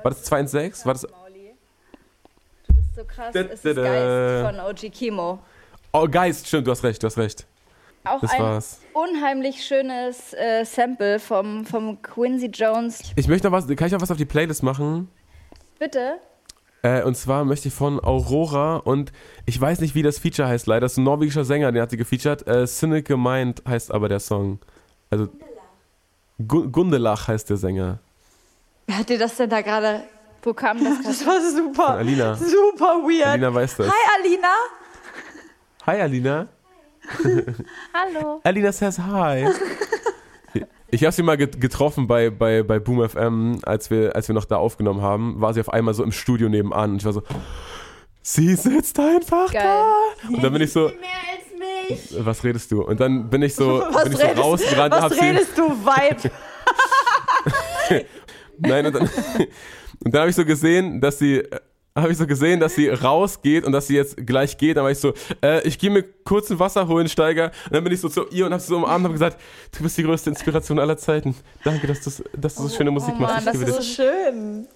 War das 216? War das. Du bist so krass. Es ist. Geist von OG Kimo. Oh, Geist, stimmt, du hast recht, du hast recht. Auch Das ein war's. unheimlich schönes äh, Sample vom, vom Quincy Jones. Ich möchte noch was, kann ich noch was auf die Playlist machen? Bitte? Äh, und zwar möchte ich von Aurora und ich weiß nicht, wie das Feature heißt leider. Das ist ein norwegischer Sänger, den hat sie gefeatured. Äh, Cynical Mind heißt aber der Song. Also Gu- Gundelach heißt der Sänger. Wer hat dir das denn da gerade? Wo kam das? Das war super. Von Alina. Super weird. Alina weiß das. Hi Alina. Hi Alina. Hallo. Alina says hi. Ich habe sie mal get- getroffen bei, bei, bei Boom FM, als wir, als wir noch da aufgenommen haben, war sie auf einmal so im Studio nebenan und ich war so, sie sitzt einfach Geil. da. Und dann bin ich so, was redest du? Und dann bin ich so, Was bin ich so redest- rausgerannt Was sie, redest du, Vibe? nein, und dann, und dann habe ich so gesehen, dass sie, habe ich so gesehen, dass sie rausgeht und dass sie jetzt gleich geht. Dann war ich so, äh, ich gehe mir kurz ein Wasser holen, Steiger. Und dann bin ich so zu ihr und habe sie so umarmt und habe gesagt, du bist die größte Inspiration aller Zeiten. Danke, dass, dass du so schöne Musik oh machst. Mann, Ich das ist so Schön.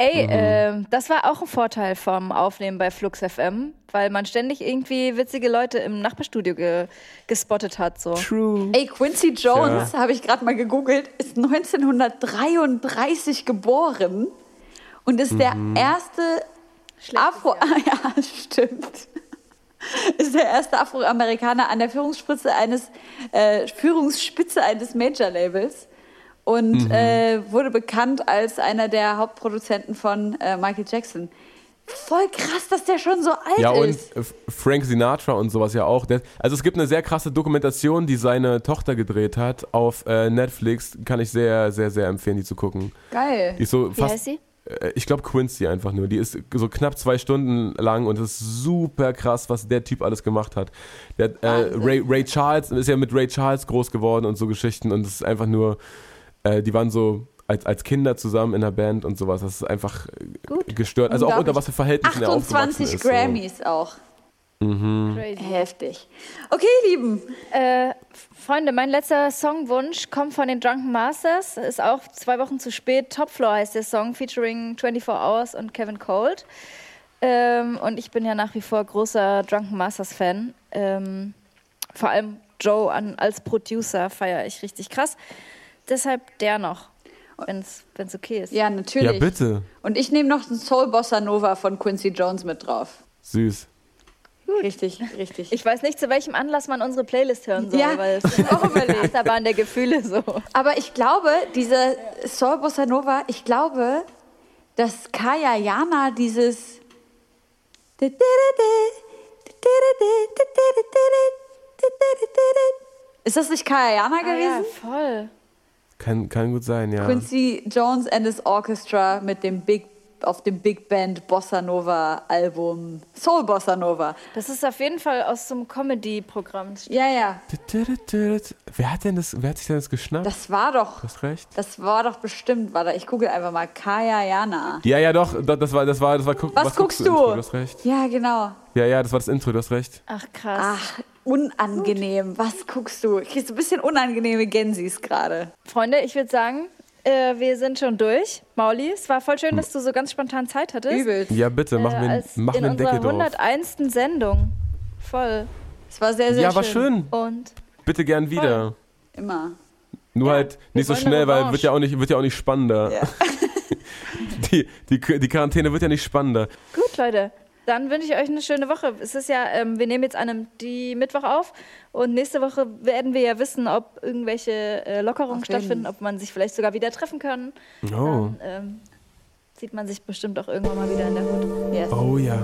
Ey, Mhm. ähm, das war auch ein Vorteil vom Aufnehmen bei Flux FM, weil man ständig irgendwie witzige Leute im Nachbarstudio ge gespottet hat. So. True. Ey, Quincy Jones, habe ich gerade mal gegoogelt, ist 1933 geboren und ist der erste Afro... Ja, stimmt. Ist der erste Afroamerikaner an der Führungsspitze eines, äh, Führungsspitze eines Major-Labels und äh, wurde bekannt als einer der Hauptproduzenten von äh, Michael Jackson. Voll krass, dass der schon so alt Ja, und ist. Frank Sinatra und sowas ja auch. Also es gibt eine sehr krasse Dokumentation, die seine Tochter gedreht hat auf äh, Netflix. Kann ich sehr, sehr, sehr empfehlen, die zu gucken. Geil. Die ist so Wie fast, heißt sie? äh, ich glaube Quincy einfach nur. Die ist so knapp zwei Stunden lang und es ist super krass, was der Typ alles gemacht hat. Der, äh. Ray, Ray Charles ist ja mit Ray Charles groß geworden und so Geschichten und es ist einfach nur, äh, die waren so als, als Kinder zusammen in der Band und sowas. Das ist einfach äh, gestört. Also auch unter was für Verhältnissen er aufgewachsen 28 ist. so. Grammys auch. Crazy. Heftig. Okay, ihr Lieben. Äh, Freunde, mein letzter Songwunsch kommt von den Drunken Masters. Ist auch zwei Wochen zu spät. Top Floor heißt der Song, featuring 24 Hours und Kevin Cold. Ähm, und ich bin ja nach wie vor großer Drunken Masters Fan. Ähm, vor allem Joe an, als Producer feiere ich richtig krass. Deshalb der noch, wenn es okay ist. Ja, natürlich. Ja, bitte. Und ich nehme noch einen Soul Bossa Nova von Quincy Jones mit drauf. Süß. Richtig, richtig. Ich weiß nicht, zu welchem Anlass man unsere Playlist hören soll, Ja, weil es ist auch überlegt. Achterbahn der Gefühle so. Aber ich glaube, diese Soul Bossa Nova, ich glaube, dass Kaya Jana dieses Ist das nicht Kaya Jana Ah, ja, gewesen? voll. Kann, kann gut sein, ja. Quincy Jones and his Orchestra mit dem Big auf dem Big Band Bossa Nova Album Soul Bossa Nova. Das ist auf jeden Fall aus so einem Comedy-Programm. Ja, ja, Wer hat denn das, wer hat sich denn das geschnappt? das war doch, du hast recht. das war doch bestimmt, warte, ich google einfach mal Kaya Jana. Ja, ja, doch, das war, das war, das war, guck, Was guckst du? Intro, du hast recht. Ja, genau. Ja, ja, das war das Intro, du hast recht. Ach, krass. Ach, unangenehm. Was guckst du? Ich krieg so ein bisschen unangenehme Gensis gerade. Freunde, ich würde sagen, äh, wir sind schon durch. Mauli, es war voll schön, dass du so ganz spontan Zeit hattest. Übelst. Ja, bitte, mach Äh, mir, als mach in mir einen unserer Deckel drauf. 101. Sendung. Voll. Es war sehr, sehr Ja, schön. war schön. Und Bitte gern wieder. Immer. Nur halt nicht so schnell, weil wird ja auch nicht, wird ja auch nicht spannender. Ja. Die, die, die Quarantäne wird ja nicht spannender. gut, Leute. Dann wünsche ich euch eine schöne Woche. Es ist ja, ähm, wir nehmen jetzt an einem die Mittwoch auf und nächste Woche werden wir ja wissen, ob irgendwelche äh, Lockerungen stattfinden, ob man sich vielleicht sogar wieder treffen kann. Oh, Dann ähm, sieht man sich bestimmt auch irgendwann mal wieder in der Hut. Yes. oh ja.